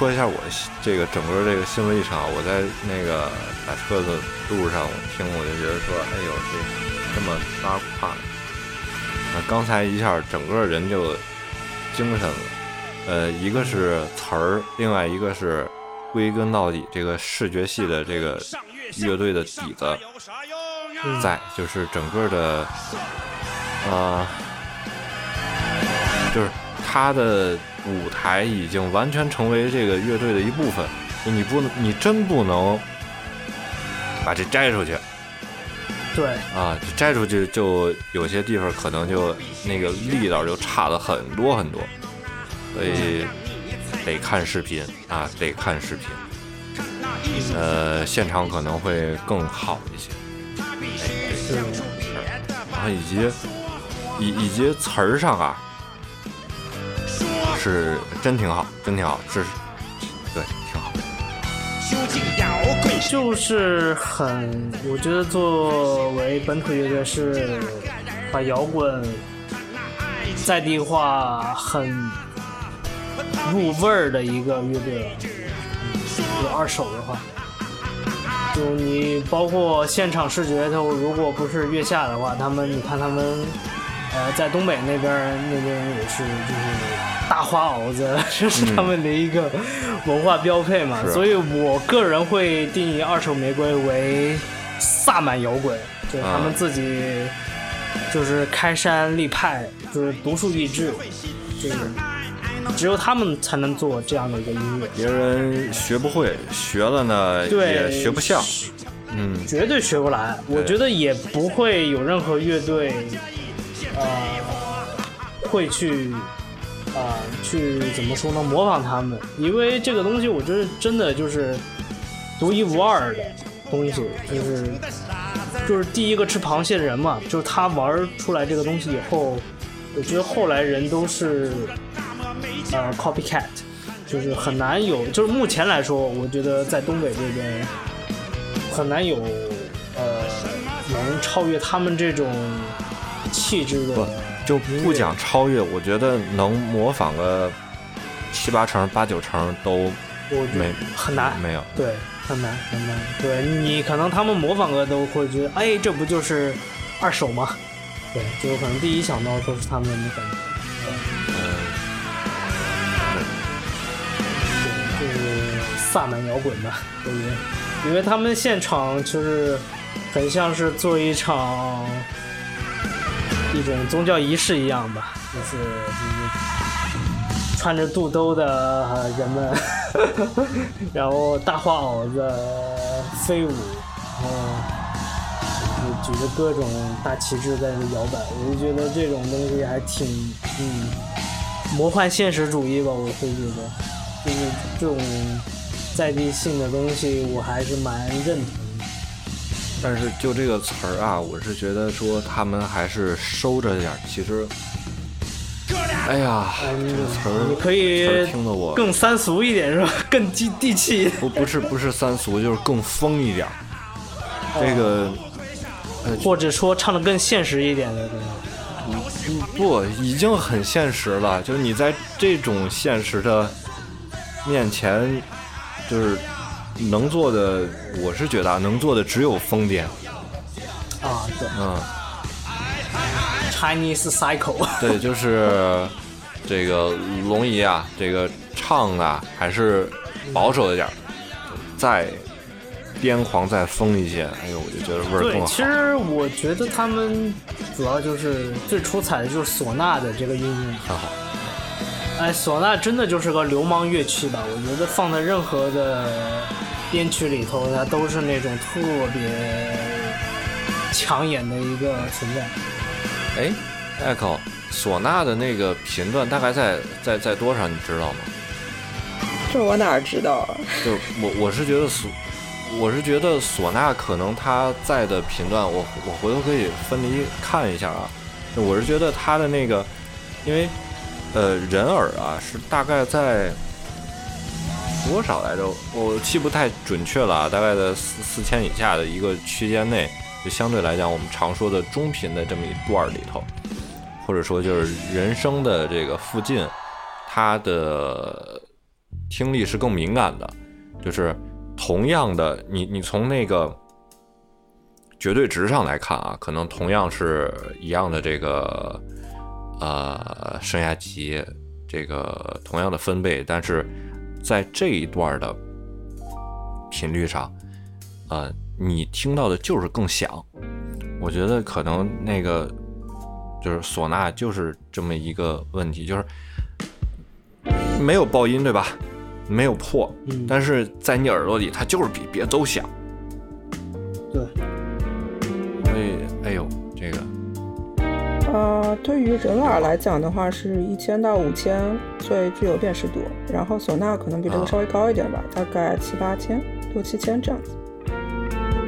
说一下我这个整个这个新闻历程啊，我在那个打车的路上，我听我就觉得说，哎呦，这这么拉胯呢。那刚才一下整个人就精神了，呃，一个是词儿，另外一个是归根到底这个视觉系的这个乐队的底子在，就是整个的，呃，就是他的舞台已经完全成为这个乐队的一部分，你不能，你真不能把这摘出去对，啊！这摘出去就有些地方可能就那个力道就差了很多很多，所以得看视频啊，得看视频，呃，现场可能会更好一些。对，然后以及以以及词儿上啊，是真挺好，真挺好，是，对，挺好。就是很，我觉得作为本土乐队是把摇滚在地化很入味儿的一个乐队了。有二手的话，就你包括现场视觉，它如果不是月下的话，他们你看他们，呃，在东北那边儿那边也是就是大花袄子，这是他们的一个文化标配嘛。是所以我个人会定义二手玫瑰为萨满摇滚，就是他们啊自己就是开山立派，就是独树一帜，这个只有他们才能做这样的一个音乐。别人学不会，学了呢对也学不像。嗯，绝对学不来，我觉得也不会有任何乐队，呃，会去啊、去怎么说呢，模仿他们，因为这个东西我觉得真的就是独一无二的东西，就是就是第一个吃螃蟹的人嘛，就是他玩出来这个东西以后，我觉得后来人都是呃 copycat，就是很难有，就是目前来说，我觉得在东北这边很难有呃能超越他们这种气质不的。就不讲超越，我觉得能模仿个七八成、八九成都没很难，没有。对，很难很难。对你可能他们模仿个都会觉得，哎，这不就是二手吗？对，就可能第一想到都是他们的感觉。对，就是萨满摇滚吧，对不对？因为他们现场就是很像是做一场一种宗教仪式一样吧，就是穿着肚兜的、人们，然后大花袄子飞舞，然后举着各种大旗帜在那摇摆，我就觉得这种东西还挺嗯魔幻现实主义吧，我会觉得就是这种在地性的东西，我还是蛮认同。但是就这个词儿啊，我是觉得说他们还是收着点儿。其实，哎呀，这个词儿你可以听得我更三俗一点是吧？更接地气。不不是不是三俗，就是更疯一点儿。这个或者说唱的更现实一点的，对吧？不已经很现实了，就是你在这种现实的面前，就是能做的，我是觉得啊，能做的只有疯癫。啊，对嗯，，Chinese Cycle，对，就是这个龙姨啊，这个唱啊还是保守一点，再癫狂再疯一些，哎呦，我就觉得味儿，更好。其实我觉得他们主要就是最出彩的就是唢呐的这个运用。很好。哎，唢呐真的就是个流氓乐器吧？我觉得放在任何的编曲里头，它都是那种特别抢眼的一个存在。哎，Echo，唢呐的那个频段大概在在在多少，你知道吗？这我哪儿知道啊？就是我我是觉得唢，我是觉得唢呐可能它在的频段，我我回头可以分离看一下啊。我是觉得它的那个，因为呃人耳啊是大概在多少来着？我记不太准确了啊，大概在四四千以下的一个区间内，就相对来讲我们常说的中频的这么一段里头，或者说就是人声的这个附近，它的听力是更敏感的，就是同样的，你你从那个绝对值上来看啊，可能同样是一样的这个呃声压级，这个同样的分贝，但是在这一段的频率上，呃，你听到的就是更响。我觉得可能那个就是唢呐就是这么一个问题，就是没有爆音，对吧？没有破，嗯但是在你耳朵里，它就是比别的都响。对，所以，哎呦，这个呃，对于人耳来讲的话，是一千到五千最具有辨识度，然后唢呐可能比这个啊稍微高一点吧，大概七八千、六七千这样子。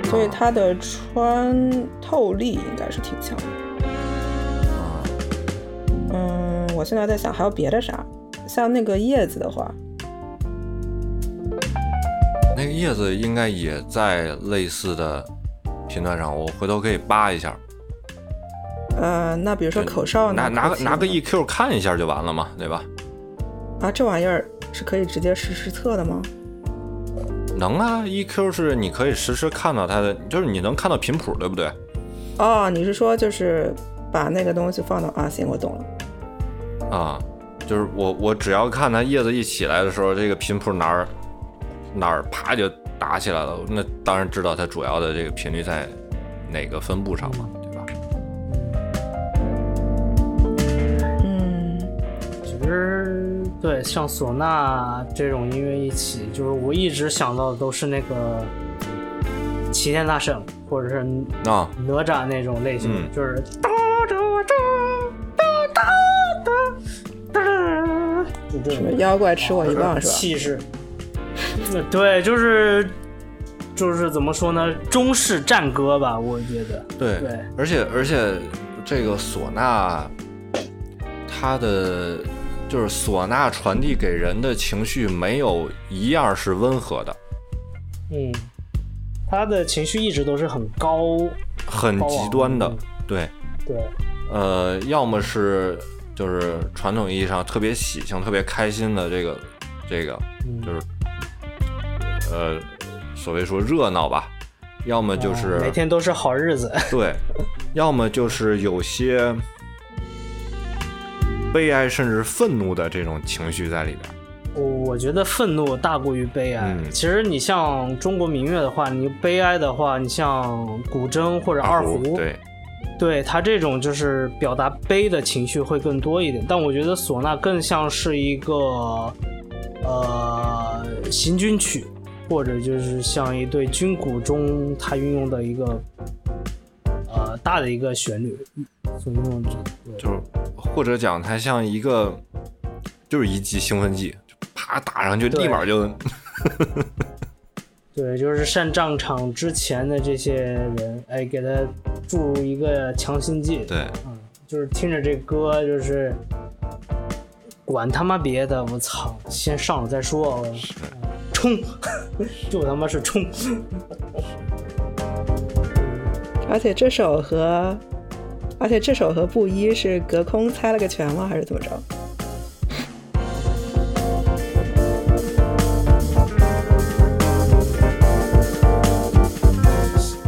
所以它的穿透力应该是挺强嗯，我现在在想还有别的啥，像那个叶子的话，那个叶子应该也在类似的频段上，我回头可以扒一下。呃，那比如说口哨呢？拿拿个拿个 EQ 看一下就完了嘛，对吧？啊，这玩意儿是可以直接实时测的吗？能啊，EQ 是你可以实时看到它的，就是你能看到频谱，对不对？哦，你是说就是把那个东西放到啊？行，我懂了。啊，就是我我只要看它叶子一起来的时候，这个频谱哪儿哪儿啪就打起来了，那当然知道它主要的这个频率在哪个分布上嘛，对像唢呐这种音乐一起，就是我一直想到的都是那个齐天大圣或者是哪，哪吒那种类型，嗯就是哒哒哒哒哒哒哒这种妖怪吃我一棒是吧？气势。呃对，就是就是怎么说呢？中式战歌吧，我觉得。对对而且而且这个唢呐，它的就是唢呐传递给人的情绪没有一样是温和的，嗯，他的情绪一直都是很高，很极端的嗯。对，对，呃，要么是就是传统意义上特别喜庆、特别开心的这个这个，嗯就是呃所谓说热闹吧，要么就是、啊每天都是好日子。对，要么就是有些悲哀甚至愤怒的这种情绪在里边。我我觉得愤怒大过于悲哀。嗯其实你像中国民乐的话，你悲哀的话，你像古筝或者二胡，对，对它这种就是表达悲的情绪会更多一点。但我觉得唢呐更像是一个呃行军曲，或者就是像一对军鼓中它运用的一个呃大的一个旋律所运用的。就是或者讲它像一个就是一剂兴奋剂，就啪打上去，立马就对，就是上战场之前的这些人，哎，给他注入一个强心剂。对。嗯，就是听着这歌，就是管他妈别的，我操，先上了再说，冲，就他妈是冲。而且这首和，而且这首和布衣是隔空猜了个拳吗？还是怎么着？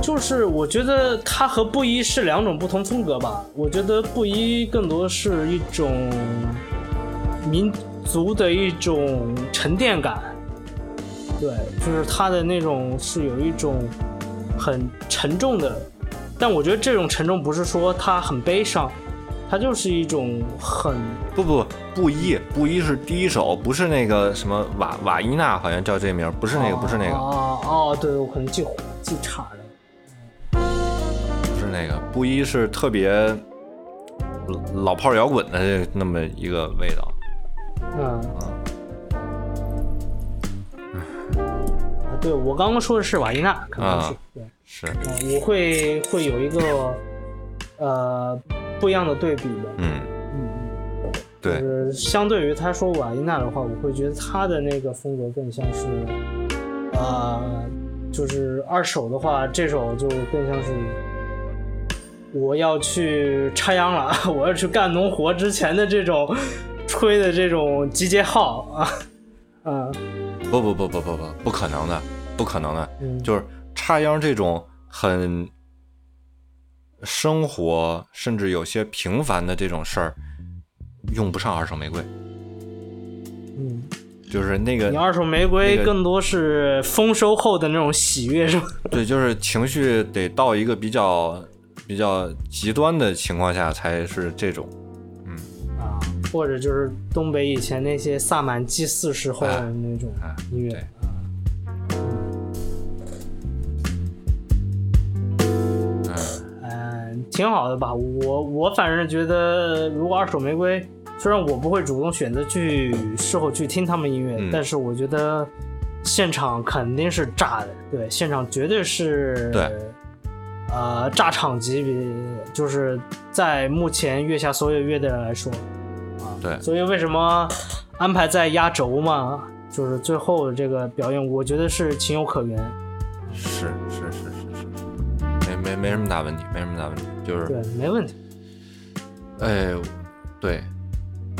就是我觉得它和布衣是两种不同风格吧。我觉得布衣更多是一种民族的一种沉淀感，对，就是它的那种是有一种很沉重的，但我觉得这种沉重不是说它很悲伤，它就是一种很不不布衣布衣是第一首，不是那个什么瓦瓦伊娜，好像叫这名，不是那个，不是那个，哦哦，对我可能记混记差了。不是那个布衣是特别老炮儿摇滚的这那么一个味道。嗯，啊，对我刚刚说的是瓦伊娜，可能是、啊对。是，呃我会会有一个呃不一样的对比的，嗯，嗯嗯，就对，是相对于他说瓦伊娜的话，我会觉得他的那个风格更像是，呃，就是二手的话，这首就更像是我要去插秧了，我要去干农活之前的这种吹的这种 集结号。啊，嗯不不不不不不，不可能的，不可能的，嗯，就是插秧这种很生活甚至有些平凡的这种事儿，用不上二手玫瑰。嗯。就是那个你二手玫瑰更多是丰收后的那种喜悦，是吧？对，就是情绪得到一个比较比较极端的情况下才是这种。嗯啊，或者就是东北以前那些萨满祭祀时候的那种哎音乐。挺好的吧？我我反正觉得，如果二手玫瑰，虽然我不会主动选择去事后去听他们音乐，嗯但是我觉得现场肯定是炸的，对，现场绝对是对，呃，炸场级别，就是在目前月下所有乐队来说，啊，对所以为什么安排在压轴嘛？就是最后的这个表演，我觉得是情有可原。是是是是是是，没没没什么大问题，没什么大问题，就是对，没问题。哎，对，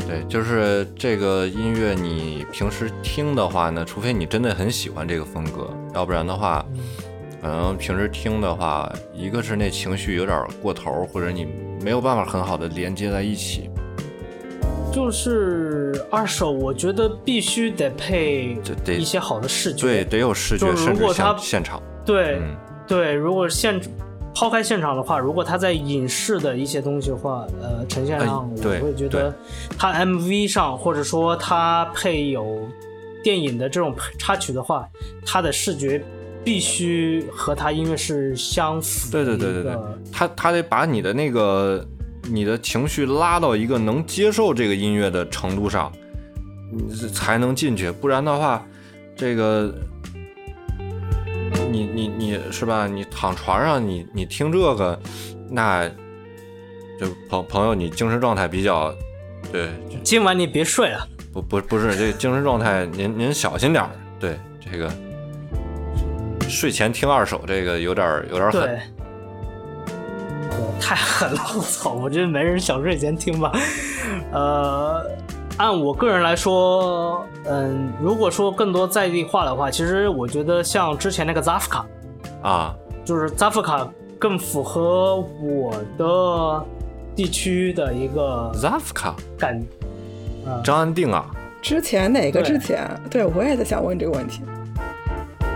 对，就是这个音乐，你平时听的话呢，除非你真的很喜欢这个风格，要不然的话，可能平时听的话，一个是那情绪有点过头，或者你没有办法很好的连接在一起。就是二手，我觉得必须得配一些好的视觉。对，得有视觉，就是甚至如果现现场。对、嗯，对，如果现抛开现场的话，如果他在影视的一些东西的话，呃，呈现上，我会觉得他 MV 上或者说他配有电影的这种插曲的话，他的视觉必须和他音乐是相符的对。对对对对，他他得把你的那个你的情绪拉到一个能接受这个音乐的程度上，你才能进去，不然的话，这个你你你是吧？你躺床上，你你听这个，那就朋朋友，你精神状态比较，对，今晚你别睡了。不不不是这精神状态，您您小心点儿。对这个睡前听二手，这个有点有点，狠。对太狠了！我操，我这没人想睡前听吧。呃，按我个人来说，嗯，如果说更多在地化的话，其实我觉得像之前那个 Zafka，啊就是 Zafka 更符合我的地区的一个 Zafka 感。张安定啊，之前哪个之前？对我也在想问这个问题。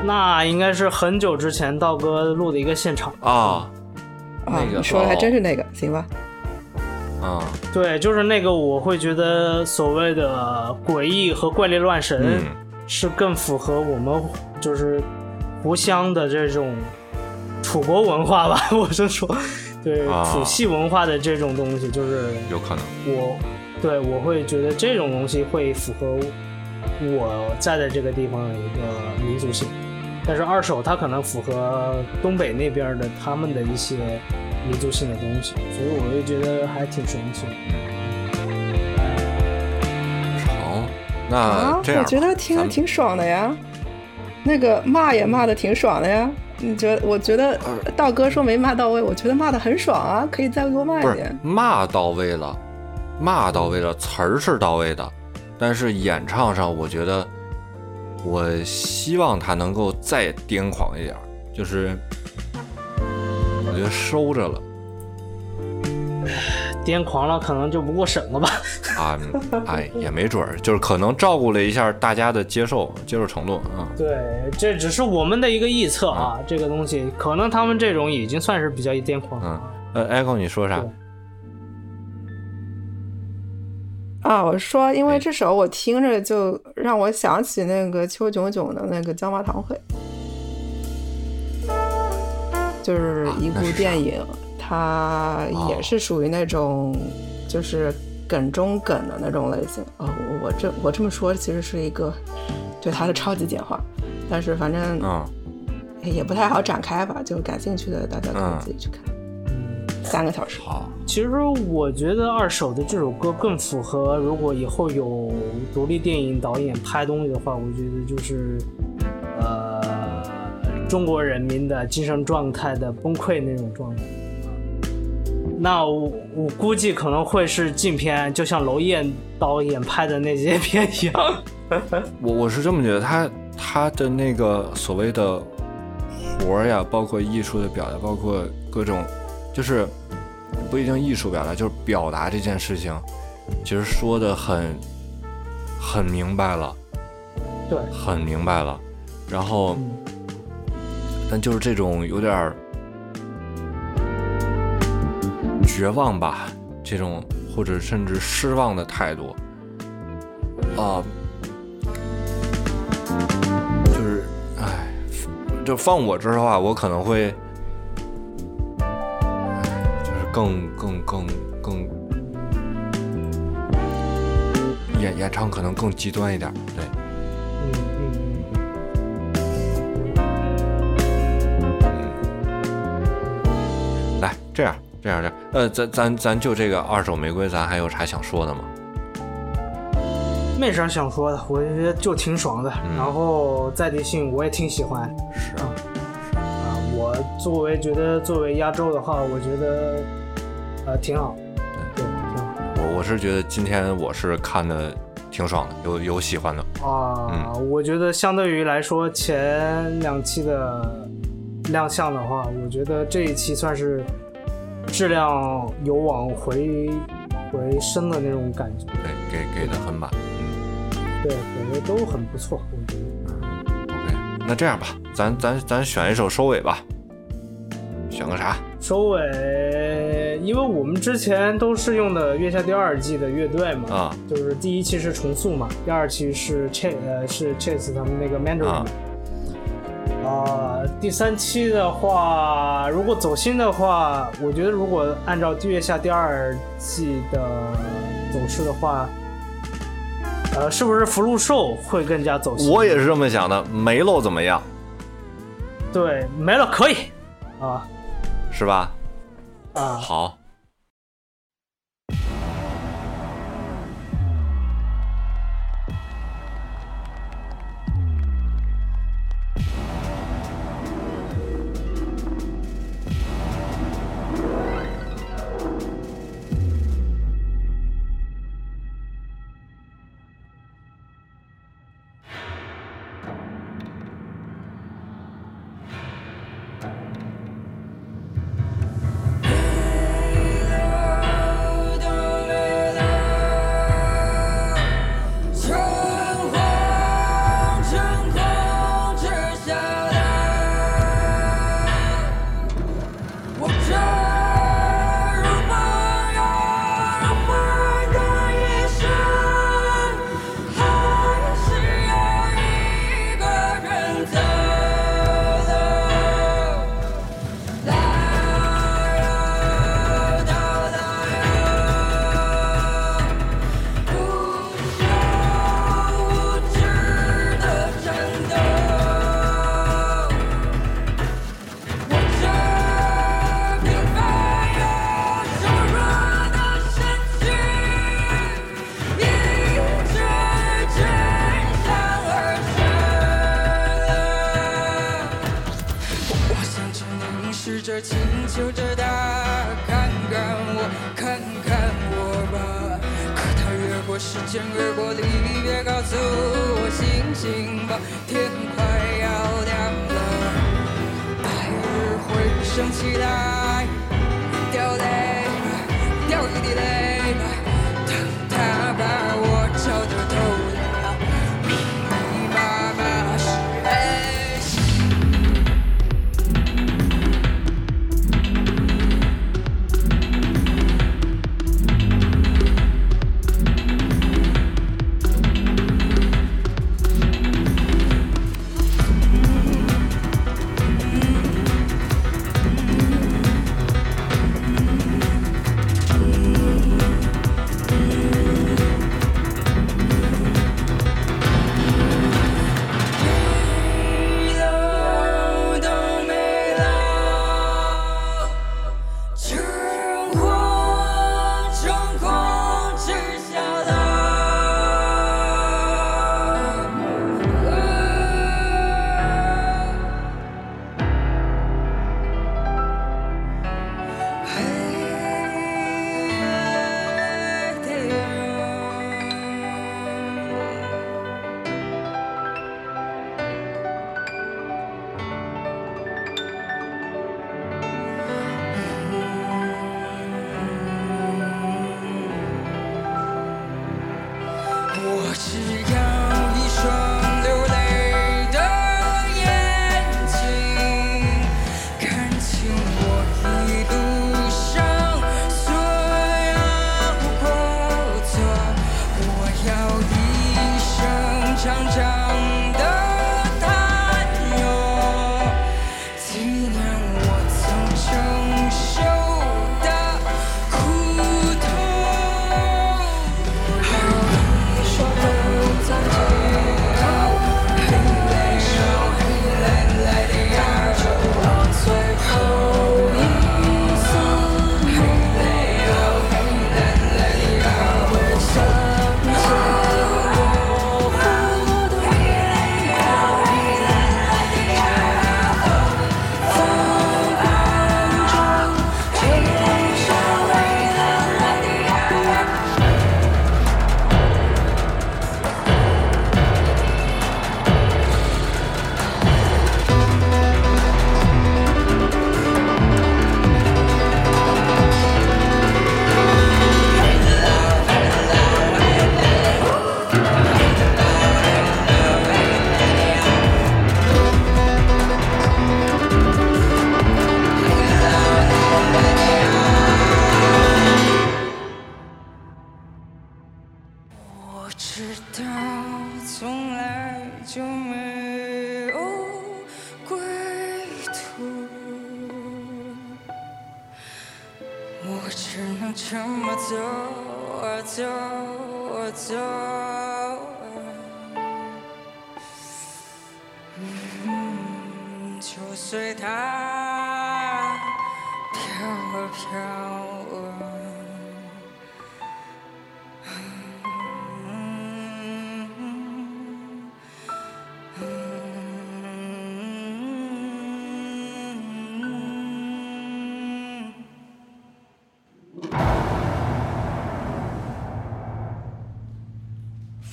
那应该是很久之前道哥录的一个现场。啊啊，那个你说的还哦真是那个，行吧？啊。对，就是那个，我会觉得所谓的诡异和怪力乱神嗯。是更符合我们就是湖湘的这种楚国文化吧，我是说，对啊。楚系文化的这种东西，就是有可能。我对我会觉得这种东西会符合我在的这个地方的一个民族性，但是二手它可能符合东北那边的他们的一些民族性的东西，所以我就觉得还挺神奇的。成，那我觉得听着挺爽的呀。那个骂也骂的挺爽的呀。你觉得？我觉得呃道哥说没骂到位，我觉得骂的很爽啊，可以再多骂不是一点。骂到位了，骂到位了，词儿是到位的，但是演唱上，我觉得我希望他能够再癫狂一点儿，就是我觉得收着了癫狂了，可能就不过审了吧。啊，哎，也没准儿，就是可能照顾了一下大家的接受接受程度啊。对，这只是我们的一个臆测啊，这个东西可能他们这种已经算是比较癫狂了。嗯，呃，Echo 你说啥啊，我说，因为哎这首我听着就让我想起那个邱炯炯的那个《椒麻堂会》，就是一部电影，它也哦是属于那种就是梗中梗的那种类型。啊，我我这我这么说其实是一个对它的超级简化，但是反正嗯，也不太好展开吧，就感兴趣的大家可以嗯自己去看。三个小时，好，其实我觉得二手的这首歌更符合，如果以后有独立电影导演拍东西的话，我觉得就是，呃，中国人民的精神状态的崩溃那种状态。那我我估计可能会是禁片，就像娄烨导演拍的那些片一样。我我是这么觉得，他他的那个所谓的活儿呀，包括艺术的表达，包括各种，就是不一定艺术表达，就是表达这件事情，其实说的很很明白了，对，很明白了。然后，嗯。但就是这种有点绝望吧，这种或者甚至失望的态度，啊、就是，哎，就放我这儿的话，我可能会，更更更更演演唱可能更极端一点，对。嗯嗯来，这样，这样，这样，呃，咱咱咱就这个二手玫瑰，咱还有啥想说的吗？嗯，没啥想说的，我觉得就挺爽的，嗯然后在地性我也挺喜欢。是啊，啊，我作为觉得作为压轴的话，我觉得呃挺好，对，挺好我我是觉得今天我是看的挺爽的，有有喜欢的，啊。我觉得相对于来说前两期的亮相的话，我觉得这一期算是质量有往回回升的那种感觉，对，给给的很满，嗯对，给的都很不错，我觉得。，OK，那这样吧，咱咱咱选一首收尾吧，选个啥？收尾，因为我们之前都是用的《月下》第二季的乐队嘛，啊就是第一期是重塑嘛，第二期是 Chase 呃是 Chase 他们那个 Mandarin 第三期的话，如果走心的话，我觉得如果按照《月下》第二季的走势的话，呃，是不是福禄寿会更加走心？我也是这么想的。梅洛怎么样？对，没了可以，啊是吧？啊，好，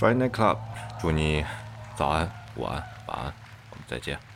Friday Night Club，祝你早安、午安、晚安，我们再见。